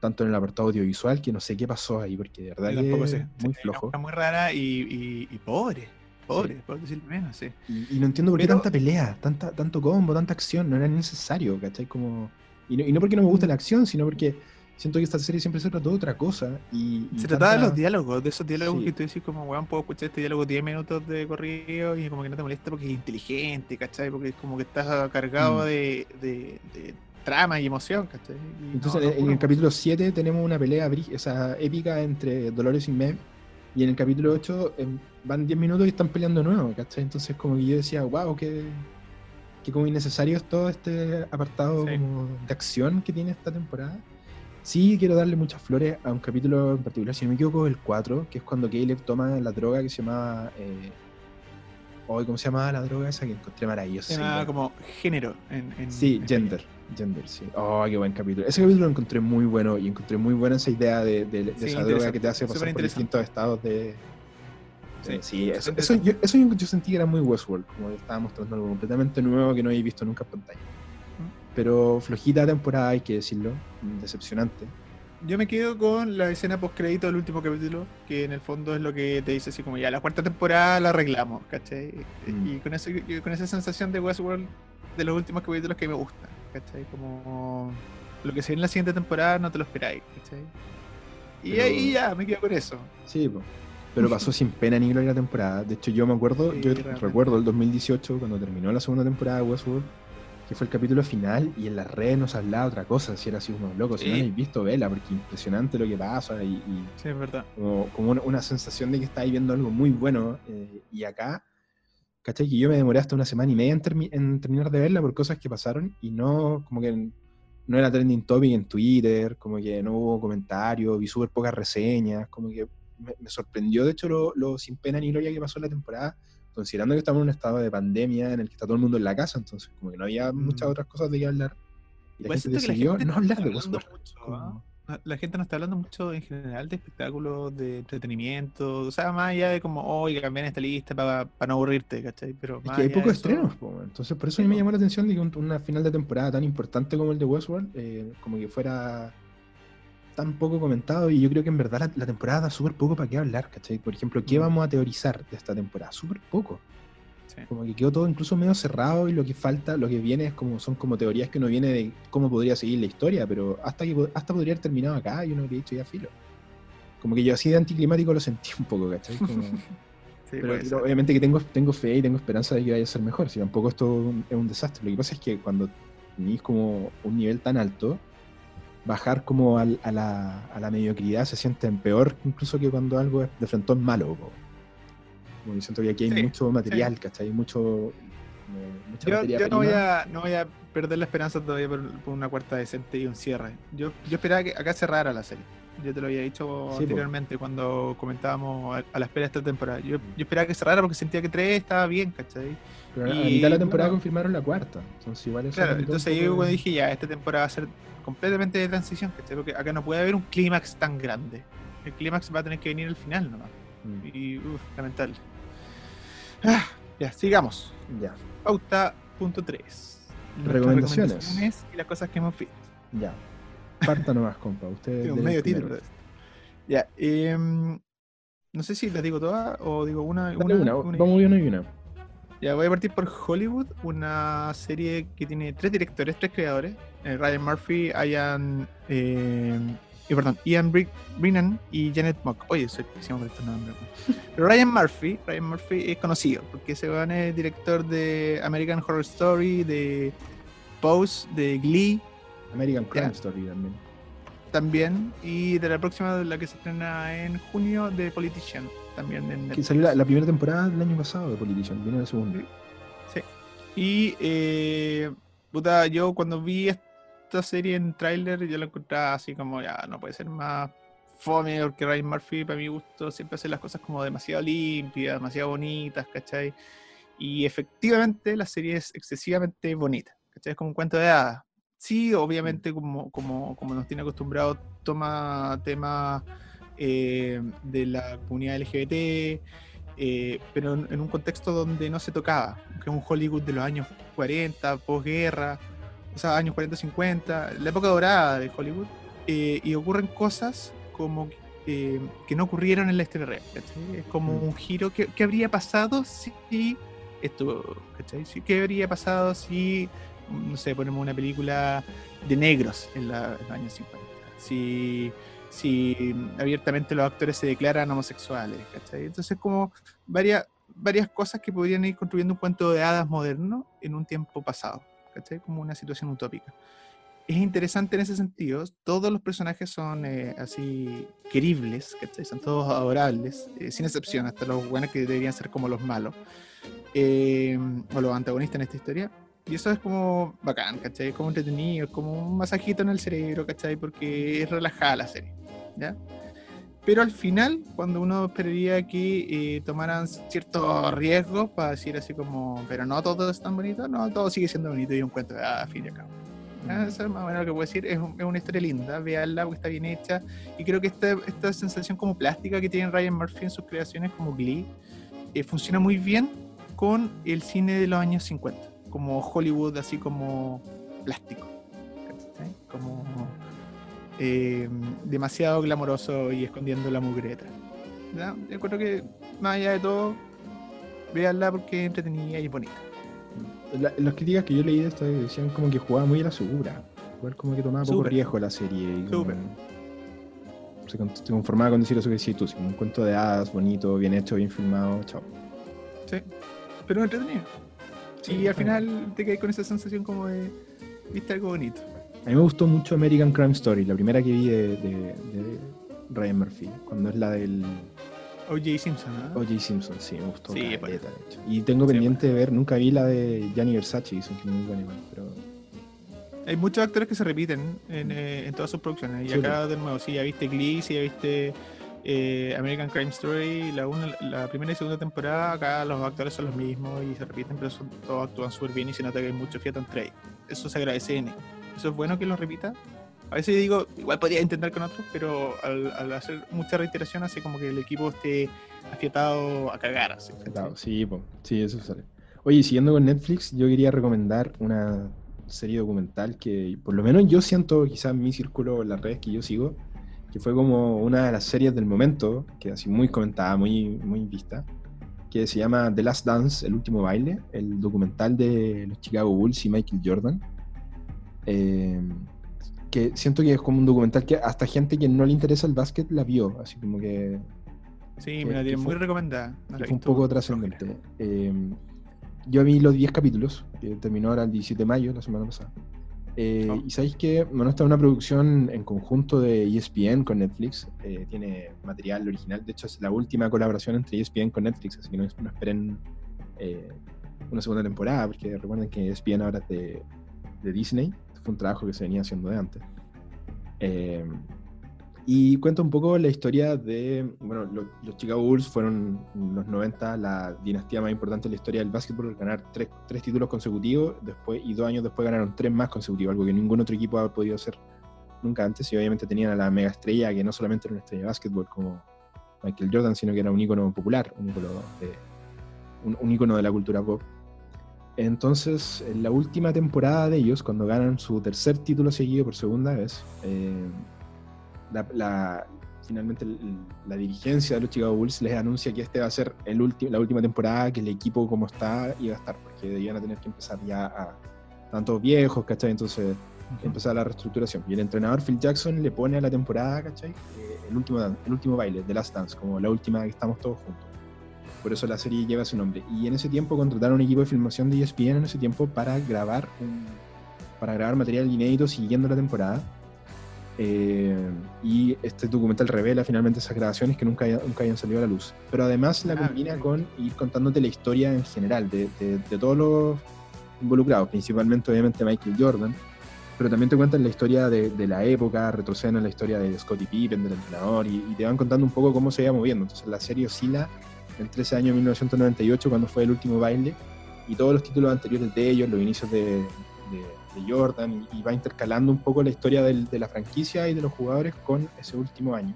tanto en el apartado audiovisual, que no sé qué pasó ahí, porque de verdad que es muy flojo. muy rara y, pobre, pobre, por decirlo menos, sí. Y, no entiendo por qué tanta pelea, tanta, tanto combo, tanta acción, no era necesario, ¿cachai? Como... Y no, y no porque no me guste la acción, sino porque siento que esta serie siempre se trató de otra cosa. Y, se trataba de los diálogos, de esos diálogos que tú decís como, weón, puedo escuchar este diálogo 10 minutos de corrido y como que no te molesta porque es inteligente, ¿cachai? Porque es como que estás cargado mm. de, trama y emoción, ¿cachai? Entonces en, el capítulo 7 tenemos una pelea épica entre Dolores y Mev. Y en el capítulo 8 em, van 10 minutos y están peleando de nuevo, ¿cachai? Entonces como que yo decía, wow, qué, qué como innecesario es todo este apartado de acción que tiene esta temporada. Sí, quiero darle muchas flores a un capítulo en particular, si no me equivoco, el 4, que es cuando Caleb toma la droga que se llama eh, ¿cómo se llamaba la droga esa que encontré maravillosa? Se llamaba como género. En, sí, gender. Gender, sí. Oh, qué buen capítulo. Ese capítulo lo encontré muy bueno y encontré muy buena esa idea de, esa droga que te hace pasar por distintos estados de. Sí, eso, yo, eso, yo, sentí que era muy Westworld, como estaba mostrando algo completamente nuevo que no había visto nunca en pantalla. Pero flojita temporada, hay que decirlo, decepcionante yo me quedo con la escena post crédito del último capítulo, que en el fondo es lo que te dice así como ya la cuarta temporada la arreglamos, ¿cachai? Mm. Y con, ese, con esa sensación de Westworld de los últimos capítulos que me gustan, ¿cachai? Como lo que se viene en la siguiente temporada no te lo esperáis, ¿cachai? Y ahí ya, me quedo con eso. Sí, pero pasó sin pena ni gloria la temporada. De hecho, yo me acuerdo, yo recuerdo el 2018, cuando terminó la segunda temporada de Westworld, que fue el capítulo final, y en las redes nos hablaba otra cosa, si era así unos locos, si no habéis visto, vela, porque impresionante lo que pasa, y, sí, es verdad. como, una, sensación de que estáis viendo algo muy bueno, eh, y acá, ¿cachai? Que yo me demoré hasta una semana y media en, terminar de verla por cosas que pasaron, y no, como que no era trending topic en Twitter, como que no hubo comentarios, vi súper pocas reseñas, como que me, sorprendió, de hecho, lo, lo sin pena ni gloria que pasó en la temporada, considerando que estamos en un estado de pandemia en el que está todo el mundo en la casa, entonces como que no había muchas mm. otras cosas de qué hablar. Y la pues gente decidió no hablar de cosas. ¿ah? La gente no está hablando mucho en general de espectáculos, de entretenimiento, o sea, más allá de como, oye, cambiar esta lista para, no aburrirte, ¿cachai? Pero es que hay pocos estrenos, entonces por eso a mí me llamó la atención de que una final de temporada tan importante como el de Westworld, eh, como que fuera tan poco comentado y yo creo que en verdad la, temporada da súper poco para qué hablar, ¿cachai? Por ejemplo, ¿qué mm. vamos a teorizar de esta temporada? Súper poco. Como que quedó todo incluso medio cerrado y lo que falta, lo que viene es como son como teorías que no viene de cómo podría seguir la historia, pero hasta que hasta podría haber terminado acá y uno habría dicho ya filo. Como que yo así de anticlimático lo sentí un poco, ¿cachai? pero, obviamente que tengo, tengo fe y tengo esperanza de que vaya a ser mejor. Si tampoco esto es un desastre. Lo que pasa es que cuando tenéis como un nivel tan alto, bajar como a, la, a, la, mediocridad se siente peor incluso que cuando algo es de frente malo. Como yo siento que aquí hay mucho material, ¿cachai? Mucho, yo, yo no, voy a, no voy a perder la esperanza todavía por, una cuarta decente y un cierre. Yo, yo esperaba que acá cerrara la serie. Yo te lo había dicho anteriormente cuando comentábamos a, la espera de esta temporada. Yo, yo, esperaba que cerrara porque sentía que tres estaba bien, ¿cachai? Pero y, a mitad de la temporada confirmaron la cuarta. Entonces, igual claro, entonces yo dije, ya, esta temporada va a ser completamente de transición, ¿cachai? Porque acá no puede haber un clímax tan grande. El clímax va a tener que venir al final nomás. Mm. Y, uff, lamentable. Ah, ya, sigamos. Ya. Pauta punto 3. Recomendaciones. Y las cosas que hemos visto. Ya. Parta nomás, compa. Usted un medio título. Ya. Eh, no sé si las digo todas o digo una. una, una. Vamos una y una. Ya voy a partir por Hollywood, una serie que tiene tres directores, tres creadores: eh, Ryan Murphy, Ian, eh, y perdón, Ian Brennan y Janet Mock. Oye, soy pésimo con estos nombres. Ryan Murphy, Ryan Murphy es conocido porque se van es director de American Horror Story, de Pose, de Glee. American Crime Story también. También, y de la próxima, la que se estrena en junio, de Politician. También en que salió la, primera temporada del año pasado de Politician, viene la segunda. Sí. Y, eh, puta, yo cuando vi esta serie en tráiler yo la encontraba así como, ya, no puede ser más fome, porque Ryan Murphy, para mi gusto, siempre hace las cosas como demasiado limpias, demasiado bonitas, ¿cachai? Y efectivamente la serie es excesivamente bonita, ¿cachai? Es como un cuento de hadas. Sí, obviamente, como, como, como nos tiene acostumbrado, toma temas eh, de la comunidad LGBT, eh, pero en, un contexto donde no se tocaba, que es un Hollywood de los años 40, posguerra, años 40-50, la época dorada de Hollywood, eh, y ocurren cosas como eh, que no ocurrieron en la historia real. Es como mm. un giro. ¿Qué, habría pasado si esto, ¿cachai? ¿Qué habría pasado si, no sé, ponemos una película de negros en, la, los años 50? Si, si abiertamente los actores se declaran homosexuales, ¿cachai? Entonces, como varias, varias cosas que podrían ir construyendo un cuento de hadas moderno en un tiempo pasado, ¿cachai? Como una situación utópica es interesante en ese sentido. Todos los personajes son eh, así queribles, ¿cachai? Son todos adorables, eh, sin excepción, hasta los buenos que deberían ser como los malos, eh, o los antagonistas en esta historia. Y eso es como bacán, ¿cachai? Como entretenido, como un masajito en el cerebro, ¿cachai? Porque es relajada la serie, ¿ya? Pero al final, cuando uno esperaría que tomaran ciertos riesgos para decir así como, pero no todo es tan bonito, no, todo sigue siendo bonito y un cuento de ah, fin y acá. Ah, eso es más o menos lo que puedo decir. Es, es, una historia linda, veanla porque está bien hecha. Y creo que esta, esta sensación como plástica que tiene Ryan Murphy en sus creaciones como Glee eh, funciona muy bien con el cine de los años 50, como Hollywood, así como plástico. Como eh, demasiado glamoroso y escondiendo la mugreta. Yo creo que, más allá de todo, veanla porque es entretenida y bonita las críticas que yo leí de esto decían como que jugaba muy a la segura. Igual como que tomaba poco riesgo la serie. Y se, conformaba con decir eso que decís tú, un cuento de hadas bonito, bien hecho, bien filmado, chao. Sí, pero entretenido. y al final te quedas con esa sensación como de viste algo bonito. A mí me gustó mucho American Crime Story, la primera que vi de, de Ryan Murphy, cuando es la del O.J. Simpson, ¿no? O.J. Simpson, sí, me gustó. Sí, caleta, de hecho. Y tengo pendiente de ver, nunca vi la de Gianni Versace, dicen que es muy buena igual, pero... Hay muchos actores que se repiten en, eh, en todas sus producciones. Y acá de nuevo, sí, ya viste Glee, ya viste eh, American Crime Story, la, la primera y segunda temporada, acá los actores son los mismos y se repiten, pero todos actúan súper bien y se nota que hay mucho fiat entre ellos. Eso se agradece en Eso es bueno que lo repita, a veces digo, igual podría intentar con otros, pero al, hacer mucha reiteración hace como que el equipo esté afiatado a cagar. Así, sí, sí, eso sale. Oye, siguiendo con Netflix, yo quería recomendar una serie documental que por lo menos yo siento, quizás en mi círculo, en las redes que yo sigo, que fue como una de las series del momento, que así muy comentada, muy, muy vista, que se llama The Last Dance, El Último Baile, el documental de los Chicago Bulls y Michael Jordan. Eh, que siento que es como un documental que hasta gente que no le interesa el básquet la vio, así como que... Sí, me la tiene muy recomendada. fue un poco trascendente. Eh, yo vi los 10 capítulos, que terminó ahora el 17 de mayo, la semana pasada. Eh, oh. Y sabéis que, bueno, esta es una producción en conjunto de ESPN con Netflix. Eh, tiene material original. De hecho, es la última colaboración entre ESPN con Netflix, así que no, esperen una segunda temporada, porque recuerden que ESPN ahora es de, de Disney un trabajo que se venía haciendo de antes. Eh, y cuenta un poco la historia de, bueno, los Chicago Bulls fueron en los 90 la dinastía más importante de la historia del básquetbol, ganar tres, tres, títulos consecutivos después, y dos años después ganaron tres más consecutivos, algo que ningún otro equipo ha podido hacer nunca antes, y obviamente tenían a la mega estrella, que no solamente era una estrella de básquetbol como Michael Jordan, sino que era un ícono popular, un ícono un ícono de la cultura pop. Entonces, en la última temporada de ellos, cuando ganan su tercer título seguido por segunda vez, eh, finalmente la dirigencia de los Chicago Bulls les anuncia que este va a ser el la última temporada, que el equipo como está iba a estar, porque iban a tener que empezar ya a tantos viejos, ¿cachai? Entonces, empezar la reestructuración. Y el entrenador Phil Jackson le pone a la temporada, ¿cachai? Eh, el, último, el último baile, The Last Dance, como la última que estamos todos juntos por eso la serie lleva su nombre. Y en ese tiempo contrataron un equipo de filmación de ESPN en ese tiempo para grabar para grabar material inédito siguiendo la temporada. Eh, y este documental revela finalmente esas grabaciones que nunca, nunca hayan salido a la luz. Pero además la ah, combina con ir contándote la historia en general de, de, todos los involucrados, principalmente obviamente Michael Jordan, pero también te cuentan la historia de, de la época, retroceden en la historia de Scottie Pippen, del entrenador, y, y, te van contando un poco cómo se iba moviendo. Entonces la serie oscila entre ese año 1998, cuando fue el último baile, y todos los títulos anteriores de ellos, los inicios de, de, de Jordan, y, y, va intercalando un poco la historia del, de la franquicia y de los jugadores con ese último año.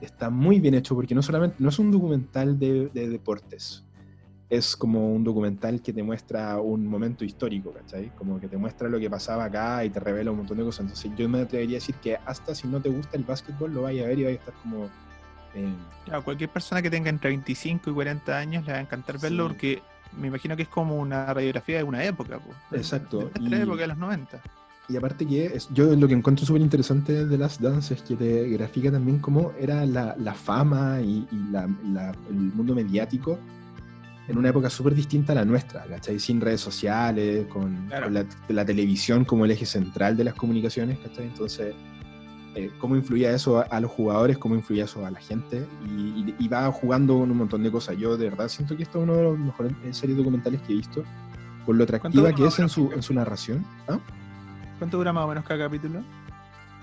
Está muy bien hecho porque no solamente no es un documental de, de deportes, es como un documental que te muestra un momento histórico, ¿cachai? Como que te muestra lo que pasaba acá y te revela un montón de cosas. Entonces yo me atrevería a decir que hasta si no te gusta el básquetbol lo vaya a ver y vaya a estar como... Eh... Claro, cualquier persona que tenga entre 25 y 40 años le va a encantar verlo sí. porque me imagino que es como una radiografía de una época. Pues, Exacto. De nuestra y... época de los 90. Y aparte que es, yo lo que encuentro súper interesante de las Dance es que te grafica también cómo era la, la fama y, y la, la, el mundo mediático en una época súper distinta a la nuestra, ¿cachai? Sin redes sociales, con, claro. con la, la, televisión como el eje central de las comunicaciones, ¿cachai? Entonces, eh, cómo influía eso a, a, los jugadores, cómo influía eso a la gente, y, y, y, va jugando con un montón de cosas. Yo de verdad siento que esto es uno de los mejores series documentales que he visto, por lo atractiva que es en su, en su narración. ¿Ah? ¿Cuánto dura más o menos cada capítulo?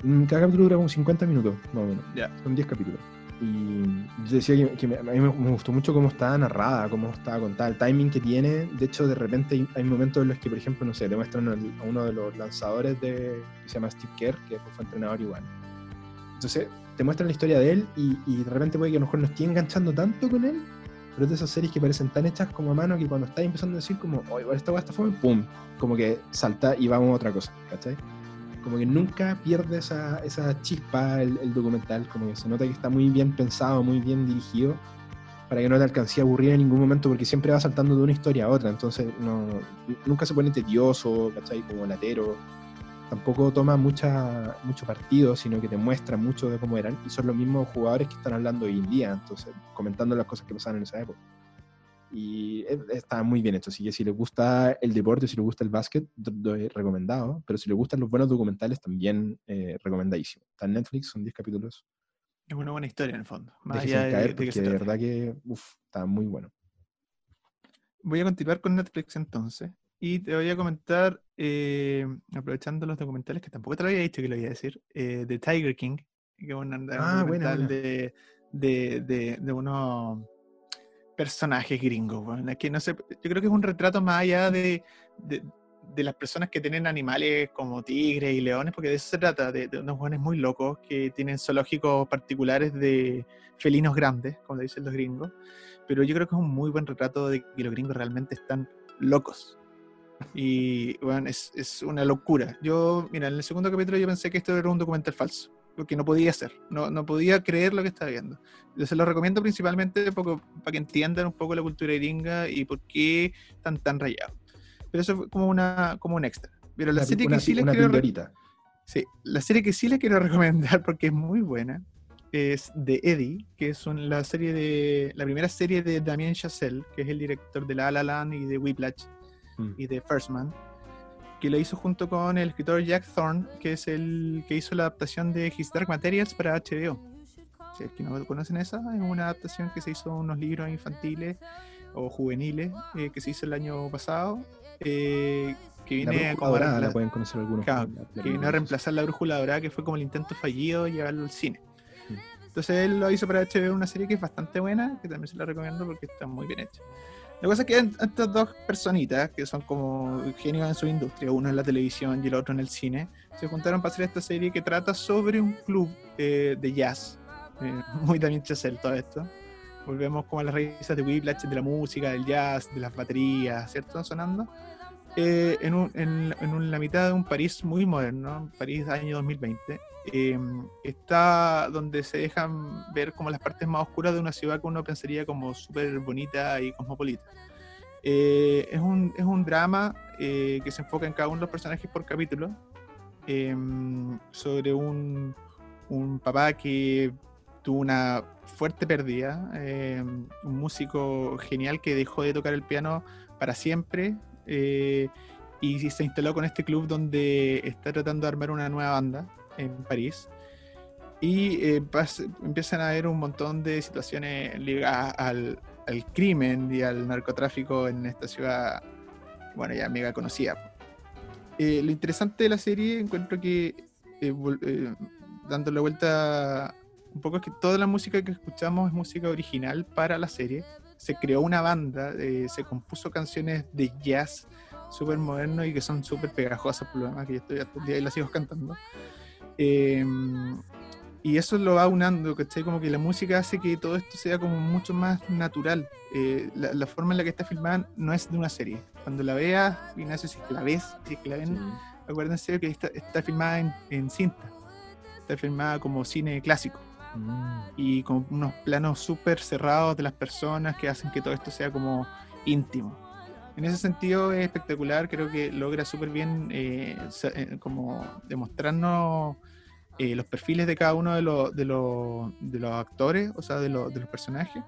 Mm, cada capítulo dura como 50 minutos, más o menos. Yeah. Son 10 capítulos. Y yo decía que, que me, a mí me gustó mucho cómo está narrada, cómo está contada, el timing que tiene. De hecho, de repente hay, hay momentos en los que, por ejemplo, no sé, te muestran a uno de los lanzadores de, que se llama Steve Kerr, que fue entrenador igual. Entonces, te muestran la historia de él y, y de repente puede que a lo mejor no esté enganchando tanto con él, pero es de esas series que parecen tan hechas como a mano que cuando estás empezando a decir como, oh, igual esta va esta forma, ¡pum! Como que salta y vamos a otra cosa, ¿cachai? Como que nunca pierde esa, esa chispa el, el, documental, como que se nota que está muy bien pensado, muy bien dirigido, para que no te alcance a aburrir en ningún momento, porque siempre va saltando de una historia a otra, entonces no, nunca se pone tedioso, ¿cachai? Como latero, tampoco toma mucha, mucho partido, sino que te muestra mucho de cómo eran, y son los mismos jugadores que están hablando hoy en día, entonces comentando las cosas que pasaban en esa época. Y está muy bien hecho, así que si les gusta el deporte, si les gusta el básquet, recomendado, pero si les gustan los buenos documentales, también eh, recomendadísimo. Está en Netflix, son 10 capítulos. Es una buena historia en el fondo. Más allá de, caer de, de, de verdad que uf, está muy bueno. Voy a continuar con Netflix entonces. Y te voy a comentar, eh, aprovechando los documentales, que tampoco te lo había dicho que lo iba a decir, eh, de Tiger King, que es un, ah, documental buena, de, de, de, de, unos personajes gringos. Bueno, que no sé, yo creo que es un retrato más allá de, de, de, las personas que tienen animales como tigres y leones, porque de eso se trata, de, de unos jóvenes muy locos que tienen zoológicos particulares de felinos grandes, como le dicen los gringos. Pero yo creo que es un muy buen retrato de que los gringos realmente están locos. Y bueno, es, es una locura. Yo, mira, en el segundo capítulo yo pensé que esto era un documental falso porque no podía ser, no, no podía creer lo que estaba viendo. Yo se lo recomiendo principalmente para que entiendan un poco la cultura gringa y por qué están tan rayados. Pero eso fue como, una, como un extra. Pero la una, serie una, que sí les quiero sí, la serie que sí les quiero recomendar porque es muy buena es de Eddie, que es un, la serie de la primera serie de Damien Chazelle, que es el director de La La Land y de Whiplash mm. y de First Man que lo hizo junto con el escritor Jack Thorne, que es el que hizo la adaptación de His Dark Materials para HBO. Si es que no conocen esa, es una adaptación que se hizo unos libros infantiles o juveniles eh, que se hizo el año pasado. Eh, que viene la como dorada, la pueden conocer algunos. Claro, que viene a reemplazar la brújula dorada, que fue como el intento fallido de llevarlo al cine. Sí. Entonces él lo hizo para HBO, una serie que es bastante buena, que también se la recomiendo porque está muy bien hecha. La cosa es que estas dos personitas, que son como genios en su industria, uno en la televisión y el otro en el cine, se juntaron para hacer esta serie que trata sobre un club eh, de jazz. Eh, muy también Chazelle todo esto. Volvemos como a las raíces de Whiplash, de la música, del jazz, de las baterías, ¿cierto? Sonando. Eh, en, la mitad de un París muy moderno, París año 2020, eh, está donde se dejan ver como las partes más oscuras de una ciudad que uno pensaría como súper bonita y cosmopolita. Eh, es, un, es un drama eh, que se enfoca en cada uno de los personajes por capítulo, em, sobre un, un, papá que tuvo una fuerte pérdida, em, un músico genial que dejó de tocar el piano para siempre eh, y se instaló con este club donde está tratando de armar una nueva banda en París. Y eh, empiezan a haber un montón de situaciones ligadas al, al, crimen y al narcotráfico en esta ciudad, bueno, ya mega conocida. eh, lo interesante de la serie, encuentro que, eh, eh, dando la vuelta un poco, es que toda la música que escuchamos es música original para la serie. Se creó una banda, se compuso canciones de jazz súper moderno y que son súper pegajosas, por lo demás, que yo estoy hasta el día y las sigo cantando. Em, y eso lo va unando, ¿cachai? Como que la música hace que todo esto sea como mucho más natural. Eh, la, forma en la que está filmada no es de una serie. Cuando la veas, Ignacio, si la ves, si la ven, acuérdense que está, está filmada en, cinta. Está filmada como cine clásico. Mm. Y con unos planos súper cerrados de las personas que hacen que todo esto sea como íntimo. En ese sentido es espectacular, creo que logra súper bien eh, eh, como demostrarnos eh, los perfiles de cada uno de, los, de, los, actores, o sea, de, los personajes.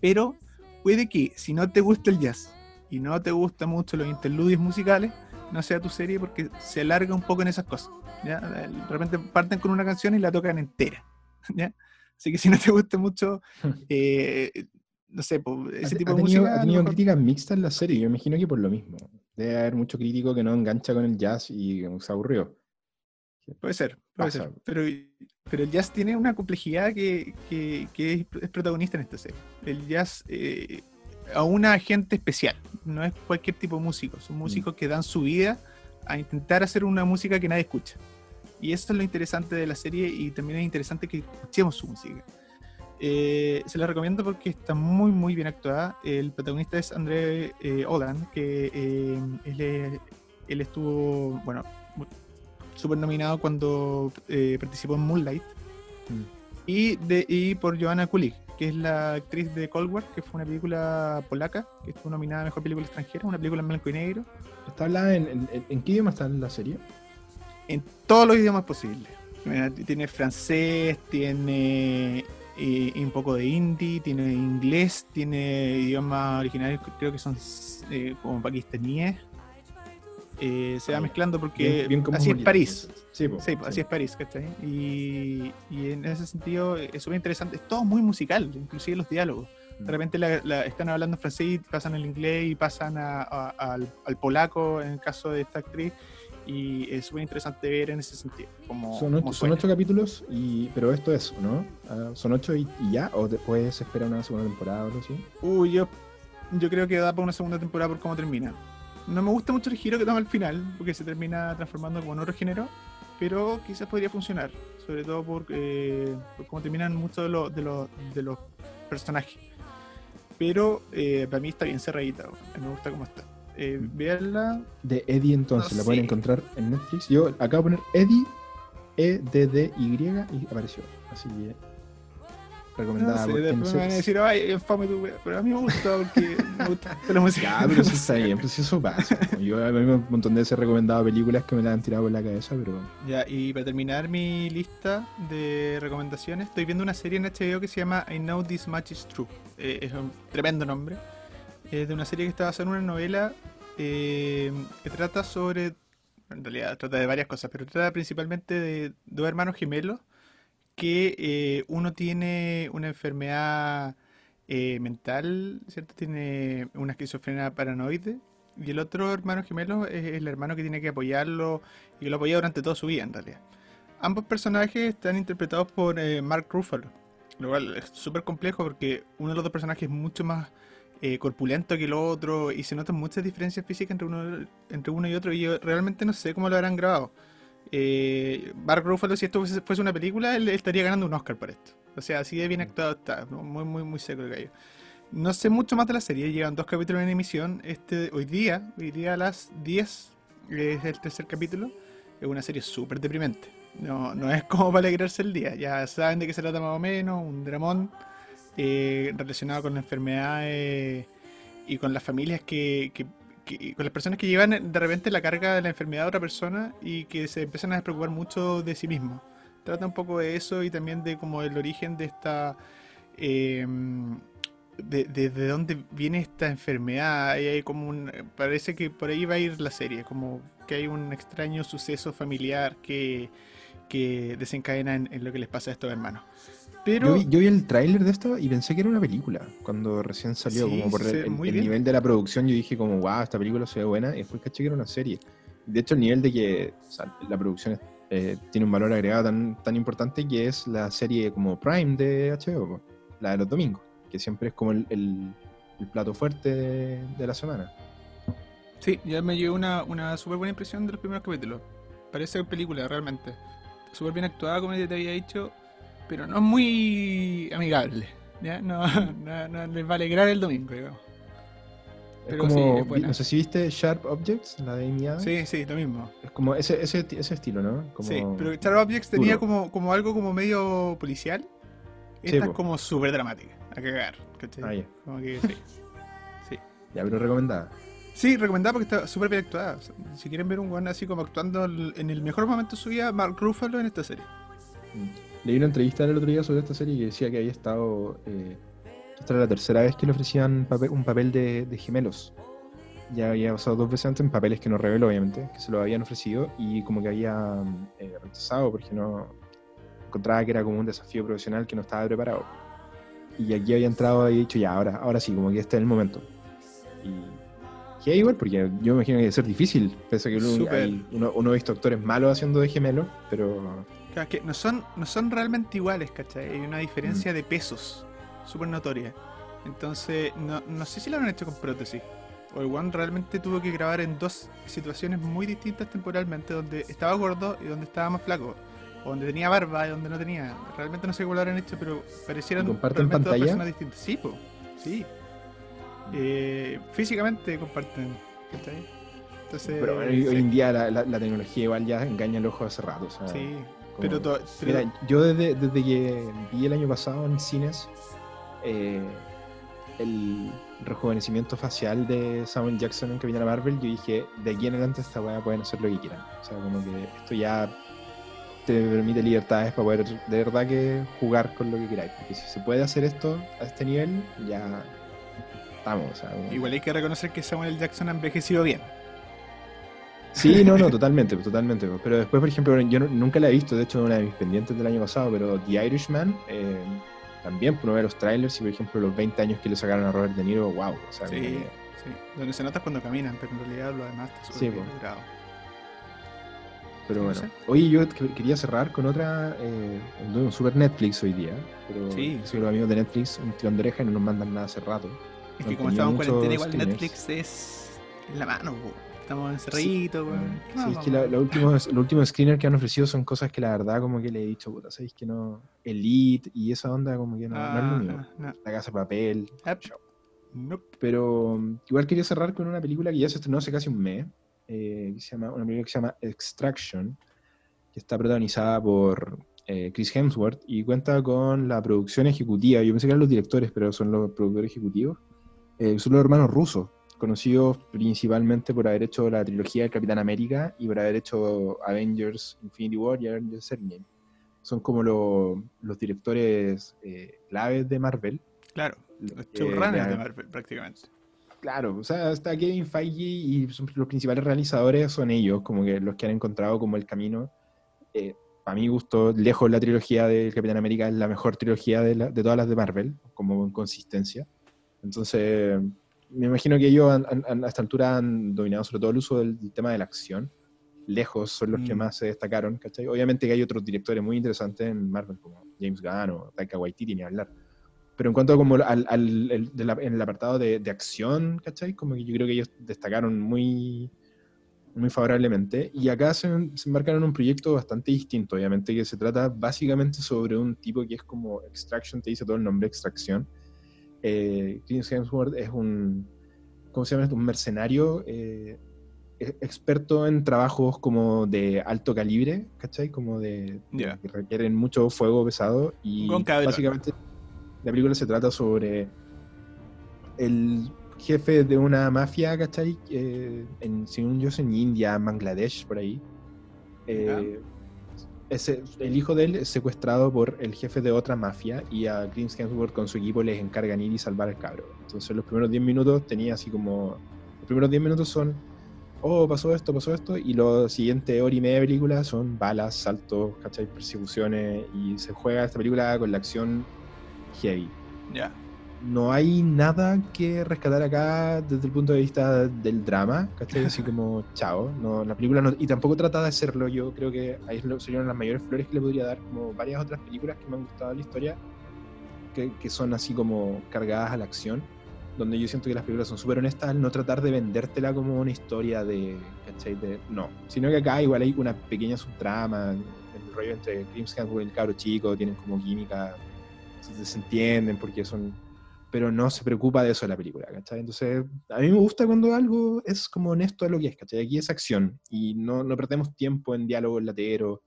Pero puede que si no te gusta el jazz y no te gustan mucho los interludios musicales, no sea tu serie porque se alarga un poco en esas cosas. ¿ya? De repente parten con una canción y la tocan entera. ¿ya? Así que si no te gusta mucho, eh, no sé, ese tipo de música. Ha tenido críticas mixtas en la serie, yo imagino que por lo mismo. Debe haber mucho crítico que no engancha con el jazz y se aburrió. Puede ser, puede ser. Pero, pero el jazz tiene una complejidad que, es, protagonista en esta serie. El jazz eh, a una gente especial, no es cualquier tipo de músico, son mm. músicos que dan su vida a intentar hacer una música que nadie escucha. Y eso es lo interesante de la serie y también es interesante que escuchemos su música. Eh, se la recomiendo porque está muy, muy bien actuada. El protagonista es André eh, que eh, él, él, estuvo, bueno, super nominado cuando eh, participó en Moonlight. Mm. Y, de, y por Joanna Kulig, que es la actriz de Cold War, que fue una película polaca, que estuvo nominada a Mejor Película Extranjera, una película en blanco y negro. ¿Está hablada en, en, qué idioma está en la serie? En todos los idiomas posibles. Tiene francés, tiene eh, un poco de hindi, tiene inglés, tiene idiomas originales, creo que son eh, como pakistaníes, eh, se va mezclando porque así es París. Sí, así es París, ¿cachai? Y, y, en ese sentido es súper interesante. Es todo muy musical, inclusive los diálogos. De mm. repente la, están hablando francés, pasan al inglés y pasan al, polaco en el caso de esta actriz. Y es súper interesante ver en ese sentido. Como, son, ocho, capítulos, y, pero esto es, ¿no? Ah, ¿Son ocho y, ya? ¿O después se espera una segunda temporada o algo así? Uy, yo, yo creo que da para una segunda temporada por cómo termina. No me gusta mucho el giro que toma al final, porque se termina transformando como en otro género, pero quizás podría funcionar, sobre todo por, eh, cómo terminan muchos de, de, los personajes. Pero eh, para mí está bien cerradita, me gusta cómo está. Eh, veanla. De Eddie entonces, la pueden encontrar en Netflix. Yo acabo de poner Eddie, E-D-D-Y y apareció. Así que recomendada. No sé, después me van a decir, ay, tu pero a mí me gusta porque me gusta la música. Ya, pero eso está bien, pues eso pasa. Yo a mí un montón de veces he recomendado películas que me la han tirado por la cabeza, pero... Ya, y para terminar mi lista de recomendaciones, estoy viendo una serie en HBO que se llama I Know This Much Is True. Eh, es un tremendo nombre. Es de una serie que está basada en una novela eh, trata sobre... En realidad trata de varias cosas, pero trata principalmente de dos hermanos gemelos que eh, uno tiene una enfermedad eh, mental, ¿cierto? Tiene una esquizofrenia paranoide. Y el otro hermano gemelo es el hermano que tiene que apoyarlo y que lo apoya durante toda su vida, en realidad. Ambos personajes están interpretados por eh, Mark Ruffalo, lo cual es súper complejo porque uno de los dos personajes es mucho más corpulento que el otro y se notan muchas diferencias físicas entre uno, entre uno y otro y yo realmente no sé cómo lo habrán grabado. Eh, Mark Ruffalo, si esto fuese una película, él estaría ganando un Oscar por esto. O sea, así de bien actuado está, muy, muy, muy seco el gallo. No sé mucho más de la serie, llevan dos capítulos en emisión. Este, hoy día, hoy día a las 10 es el tercer capítulo. Es una serie súper deprimente. No, no es como para alegrarse el día. Ya saben de qué se trata más o menos, un dramón eh, relacionado con enfermedades y con las familias que, con las personas que llevan de repente la carga de la enfermedad de otra persona y que se empiezan a despreocupar mucho de sí mismos. Trata un poco de eso y también de como el origen de esta... Eh, de, de, dónde viene esta enfermedad. Hay como un, parece que por ahí va a ir la serie, como que hay un extraño suceso familiar que, que desencadena en lo que les pasa a estos hermanos. Yo, vi, el tráiler de esto y pensé que era una película cuando recién salió, como por el, nivel de la producción yo dije como, wow, esta película se ve buena y después caché que era una serie. De hecho, el nivel de que o sea, la producción eh, tiene un valor agregado tan, tan importante que es la serie como Prime de HBO, la de los domingos, que siempre es como el, el- el plato fuerte de, de la semana. Sí, ya me llegó una, una súper buena impresión de los primeros capítulos. Parece película, realmente. Súper bien actuada, como te había dicho, pero no es muy amigable. ¿ya? No, no, no les va a alegrar el domingo, digamos. Es Pero sí, es buena. no sé si viste Sharp Objects, la de Amy Adams. Sí, sí, lo mismo. Es como ese, ese, ese estilo, ¿no? Como Sí, pero Star Objects tenía como, como algo como medio policial. Esta es po. como súper dramática, a cagar. ¿cachai? Ah, ya. Como que sí. sí. Ya, pero recomendada. Sí, recomendada porque está súper bien actuada. O sea, Si quieren ver un weón así como actuando en el mejor momento de su vida, Mark Ruffalo en esta serie. Mm. Leí una entrevista el otro día sobre esta serie que decía que había estado. eh, esta era la tercera vez que le ofrecían papel- un papel de, de gemelos. Ya había pasado dos veces antes en papeles que no reveló, obviamente, que se lo habían ofrecido y como que había eh, rechazado porque no encontraba que era como un desafío profesional que no estaba preparado. Y aquí había entrado y dicho, ya, ahora, ahora sí, como que este es el momento. Y que igual, porque yo me imagino que debe ser difícil, pese a que uno, Súper. hay- uno, uno ha visto actores malos haciendo de gemelos, pero Claro, que no son, no son realmente iguales, ¿cachai? Hay una Mm. diferencia de pesos súper notoria. Entonces, no, no sé si lo han hecho con prótesis. O el One realmente tuvo que grabar en dos situaciones muy distintas temporalmente, donde estaba gordo y donde estaba más flaco. O donde tenía barba y donde no tenía. Realmente no sé cómo lo habrán hecho, pero parecieran ¿Y comparten dos personas distintas. Sí, po. Sí. Eh, físicamente comparten. ¿cachai? Entonces. Pero bueno, hoy, sí. hoy en día la, la- la tecnología igual ya engaña el ojo hace rato. o sea, Sí, pero, pero- Mira, yo desde, desde que vi el año pasado en cines eh, el rejuvenecimiento facial de Samuel Jackson en Capitana Marvel, yo dije, de aquí en adelante esta weá pueden hacer lo que quieran. O sea, como que esto ya te permite libertades para poder de verdad que jugar con lo que queráis. Porque si se puede hacer esto a este nivel, ya estamos. o sea, como- Igual hay que reconocer que Samuel Jackson ha envejecido bien. Sí, no, no, totalmente, totalmente. Pero después, por ejemplo, yo no- nunca la he visto, de hecho, una de mis pendientes del año pasado, pero The Irishman, eh, también, por uno ve los trailers y, por ejemplo, los 20 años que le sacaron a Robert De Niro, wow. O sea, Sí, que- sí. Donde se nota es cuando caminan, pero en realidad lo demás está súper Sí, bien pero no bueno. Oye, yo que- quería cerrar con otra, eh, de un super Netflix hoy día, pero Sí. sí. los amigos de Netflix, un tirón de oreja y no nos mandan nada hace rato. Es que como estamos en cuarentena, igual. Netflix es en la mano, po. Estamos encerraditos, weón. ¿Qué más Sí, es que los últimos, los últimos screeners que han ofrecido son cosas que la verdad como que le he dicho, puta, ¿sabéis que no? Elite y esa onda como que no, no es lo Ah, mío. no, no. La casa de papel. Nope. Pero um, igual quería cerrar con una película que ya se estrenó hace casi un mes, eh, que se llama, una película que se llama Extraction, que está protagonizada por eh, Chris Hemsworth y cuenta con la producción ejecutiva. Yo pensé que eran los directores, pero son los productores ejecutivos. Eh, son los hermanos rusos, conocidos principalmente por haber hecho la trilogía del Capitán América y por haber hecho Avengers Infinity War y Avengers Endgame. Son como lo- los directores eh, claves de Marvel. Claro, los showrunners de Marvel, prácticamente. Claro, o sea, está Kevin Feige y los principales realizadores son ellos, como que los que han encontrado como el camino. Eh, para mi gusto, lejos la trilogía del Capitán América es la mejor trilogía de, la- de todas las de Marvel, como en consistencia. Entonces, me imagino que ellos han- han- a esta altura han dominado sobre todo el uso del, del tema de la acción. Lejos son los que Mm. más se destacaron, ¿cachai? Obviamente que hay otros directores muy interesantes en Marvel, como James Gunn o Taika Waititi, ni hablar. Pero en cuanto a como al, al- el- de la- en el apartado de, de acción, ¿cachai? Como que yo creo que ellos destacaron muy, muy favorablemente. Y acá se, se embarcaron en un proyecto bastante distinto, obviamente, que se trata básicamente sobre un tipo que es como Extraction, te dice todo el nombre, Extracción. Eh, Chris Hemsworth es un, ¿cómo se llama? Un mercenario eh, e- experto en trabajos como de alto calibre, ¿cachai? Como de, que requieren mucho fuego pesado. Y Con básicamente la película se trata sobre el jefe de una mafia, ¿cachai? Eh, en, según yo, en India, Bangladesh, por ahí. Eh, ese- el hijo de él es secuestrado por el jefe de otra mafia y a Chris Hemsworth con su equipo les encargan ir y salvar al cabro. Entonces los primeros 10 minutos tenía así como... Los primeros 10 minutos son, oh, pasó esto, pasó esto, y los siguientes hora y media de película son balas, saltos, ¿cachai? Persecuciones, y se juega esta película con la acción heavy. Ya. No hay nada que rescatar acá desde el punto de vista del drama, ¿cachai? Así como, chao, no, la película no, y tampoco trata de hacerlo, yo creo que ahí serían las mayores flores que le podría dar, como varias otras películas que me han gustado la historia, que, que son así como cargadas a la acción, donde yo siento que las películas son súper honestas al no tratar de vendértela como una historia de, ¿cachai? De, no, sino que acá igual hay una pequeña subtrama, el rollo entre Campbell y el cabro chico, tienen como química, se entienden porque son pero no se preocupa de eso la película, ¿cachai? Entonces, a mí me gusta cuando algo es como honesto de lo que es, ¿cachai? Aquí es acción y no, no perdemos tiempo en diálogo latero.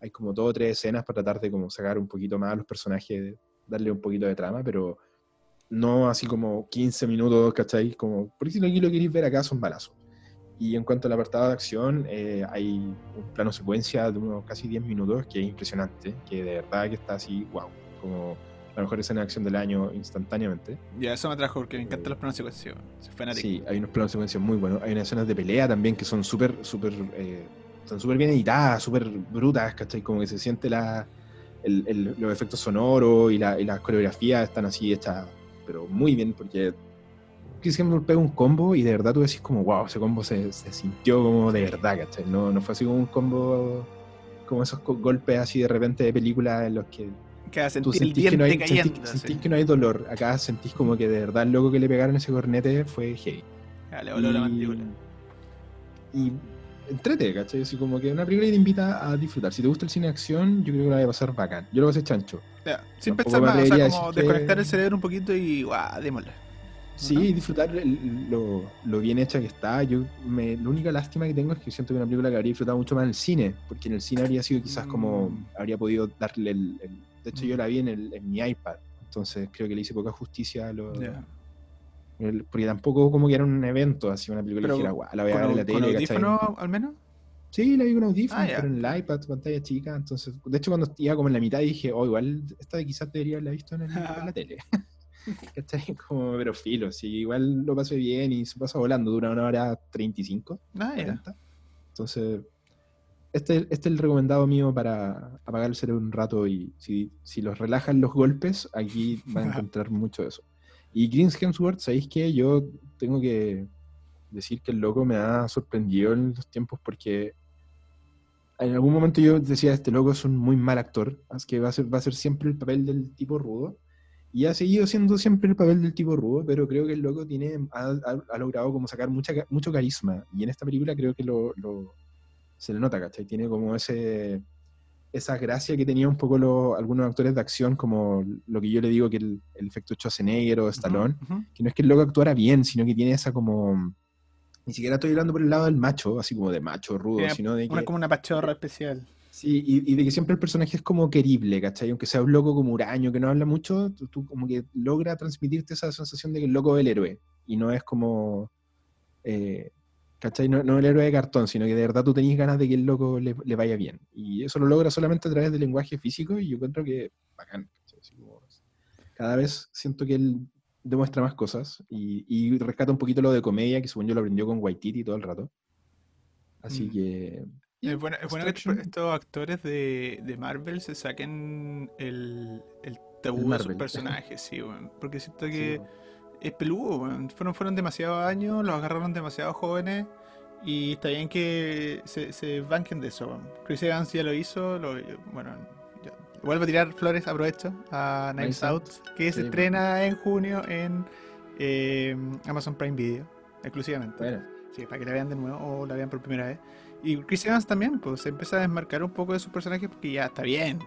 Hay como dos o tres escenas para tratar de como sacar un poquito más a los personajes, darle un poquito de trama, pero no así como 15 minutos, ¿cachai? Como, por si lo que lo queréis ver acá son balazos. Y en cuanto al apartado de acción, eh, hay un plano secuencia de unos casi 10 minutos que es impresionante, que de verdad que está así, wow, como la mejor escena de acción del año instantáneamente. Ya, eso me atrajo porque me encantan los planos secuencia. Sí, hay unos planos secuencia muy buenos. Hay unas escenas de pelea también que son súper, súper, eh, están súper bien editadas, súper brutas, ¿cachai? Como que se siente la, el, los efectos sonoros y, la, y las coreografías están así hechas, pero muy bien, porque Chris Hemsworth pega un combo y de verdad tú decís como, wow, ese combo se, se sintió como de verdad, ¿cachai? No, no fue así como un combo, como esos golpes así de repente de película en los que Tú sentís que no hay, Sentís, que no hay dolor. Acá sentís como que de verdad el loco que le pegaron ese cornete fue heavy. le voló la mandíbula. Y entrete, ¿cachai? Así como que una película que te invita a disfrutar. Si te gusta el cine de acción, yo creo que la voy a pasar bacán. Yo lo voy a hacer chancho. sin pensar más, o sea, como desconectar el cerebro un poquito y guau, démosle. Sí, disfrutar lo, lo, bien hecha que está. Yo me, la única lástima que tengo es que siento que una película que habría disfrutado mucho más en el cine, porque en el cine habría sido quizás como mm. habría podido darle el de hecho, yo la vi en, el, en mi iPad, entonces creo que le hice poca justicia a lo. porque tampoco como que era un evento, así una película que dijera, guau, la voy a ver en la tele. ¿Con audífono al menos? Sí, la vi con audífono, ah, pero en el iPad, pantalla chica. Entonces, de hecho, cuando iba como en la mitad dije, oh, igual esta quizás debería haberla visto en, la tele. ¿Cachai? Como, pero filo, sí, igual lo pasé bien y se pasa volando, dura una hora 35. Ah, 40. Entonces, este, este, es el recomendado mío para apagar el cerebro un rato y si, si los relajan los golpes, aquí van a encontrar mucho de eso. Y Chris Hemsworth, ¿sabéis qué? Yo tengo que decir que el loco me ha sorprendido en los tiempos porque en algún momento yo decía, este loco es un muy mal actor, es que va a ser, va a ser siempre el papel del tipo rudo. Y ha seguido siendo siempre el papel del tipo rudo, pero creo que el loco tiene, ha, logrado como sacar mucha, mucho carisma. Y en esta película creo que lo, se le nota, ¿cachai? Tiene como ese esa gracia que tenía un poco los, algunos actores de acción, como lo que yo le digo que el, el efecto Schwarzenegger o Stallone, que no es que el loco actuara bien, sino que tiene esa como... Ni siquiera estoy hablando por el lado del macho, así como de macho rudo, sino de que... como una pachorra especial. Sí, y, de que siempre el personaje es como querible, ¿cachai? Aunque sea un loco como huraño, que no habla mucho, tú, como que logra transmitirte esa sensación de que el loco es el héroe, y no es como... Eh, ¿Cachai? No, no, el héroe de cartón, sino que de verdad tú tenías ganas de que el loco le, vaya bien. Y eso lo logra solamente a través del lenguaje físico y yo encuentro que bacán. cada vez siento que él demuestra más cosas y, rescata un poquito lo de comedia, que según yo lo aprendió con Waititi todo el rato. Así mm. que... Es bueno, que estos actores de, Marvel se saquen el, el tabú de sus personajes, sí, porque siento que es peludo, fueron, fueron demasiados años, los agarraron demasiado jóvenes y está bien que se, se banquen de eso. Chris Evans ya lo hizo, lo, bueno, vuelvo a tirar flores, aprovecho, a Night Out, que se estrena en junio en eh, Amazon Prime Video, exclusivamente. Sí, para que la vean de nuevo o la vean por primera vez. Y Chris Evans también, pues se empieza a desmarcar un poco de sus personajes porque ya está bien,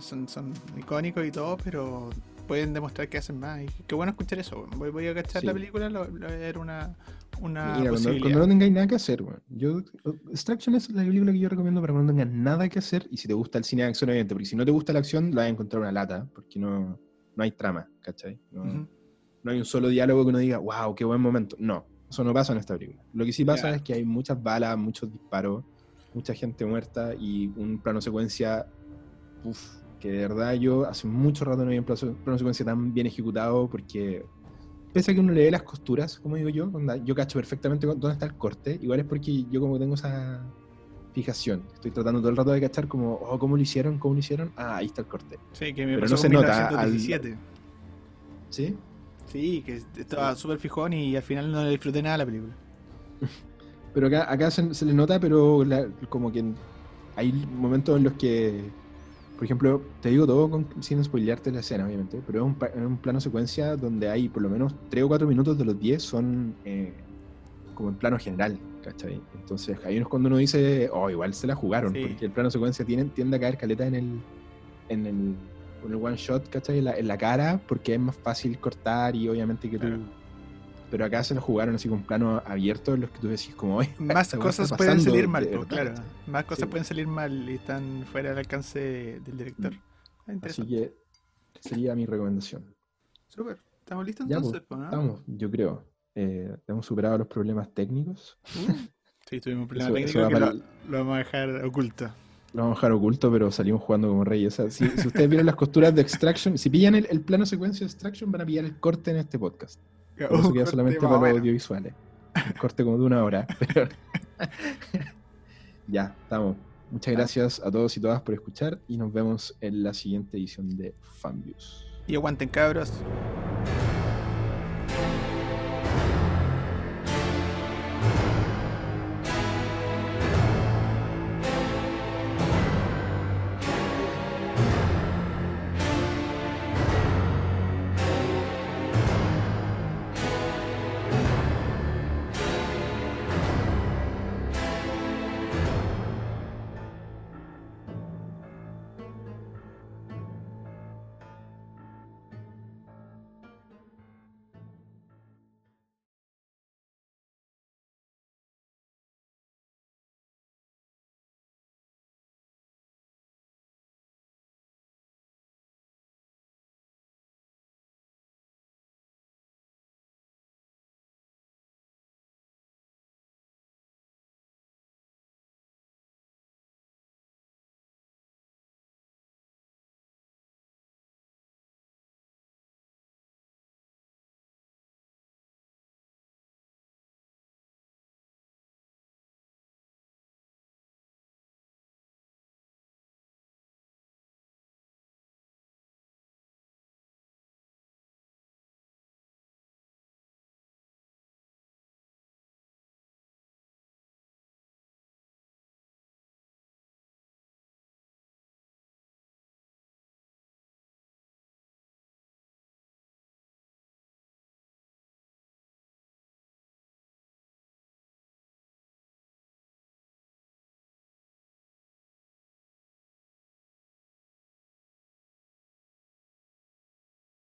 son, son icónicos y todo, pero pueden demostrar que hacen más. Y qué bueno escuchar eso. Voy, voy a cachar la película, lo, voy a ver una, una Mira, cuando, no tengáis nada que hacer, bueno. yo Extraction es la película que yo recomiendo para cuando no tengas nada que hacer y si te gusta el cine de acción, obviamente, porque si no te gusta la acción, la vas a encontrar una lata, porque no, no hay trama, ¿cachai? No, no hay un solo diálogo que uno diga, wow, qué buen momento. No, eso no pasa en esta película. Lo que sí pasa es que hay muchas balas, muchos disparos, mucha gente muerta y un plano secuencia, uff, que de verdad yo hace mucho rato no había un plano, secuencia tan bien ejecutado porque pese a que uno le ve las costuras, como digo yo, yo cacho perfectamente dónde está el corte, igual es porque yo como tengo esa fijación, estoy tratando todo el rato de cachar como, oh, ¿cómo lo hicieron? ¿Cómo lo hicieron? Ah, ahí está el corte. Sí, que me Pero no se nota al... ¿Sí? Sí, que estaba súper fijón y al final no le disfruté nada la película. Pero acá, acá se, se le nota, pero la- como que hay momentos en los que, por ejemplo, te digo todo con- sin spoilearte la escena, obviamente, pero es un, pa- es un plano secuencia donde hay por lo menos 3 o 4 minutos de los 10 son eh, como en plano general, ¿cachai? Entonces ahí es cuando uno dice, oh, igual se la jugaron, Sí. porque el plano secuencia tiene, tiende a caer caleta en el, en el, en el one shot, ¿cachai? En la, en la cara, porque es más fácil cortar y obviamente que tú... Pero acá se lo jugaron así con plano abierto en los que tú decís como, "Oye, Más cosas pueden salir mal, verdad". pues, claro. Más cosas Sí. pueden salir mal y están fuera del alcance del director. Ah, Así que sería mi recomendación. Súper. ¿Estamos listos Ya, entonces? pues, pues, no? Estamos, yo creo. Eh, hemos superado los problemas técnicos. Uh, sí, tuvimos un problema Eso- eso técnico va que para lo, vamos a dejar oculto. Lo vamos a dejar oculto, pero salimos jugando como reyes. O sea, si, si ustedes vieron las costuras de Extraction, si pillan el, el plano secuencia de Extraction, van a pillar el corte en este podcast. Eso queda solamente para los audiovisuales. Un corte como de una hora. pero- ya, estamos. Muchas gracias a todos y todas por escuchar y nos vemos en la siguiente edición de Fanviews. Y aguanten cabros.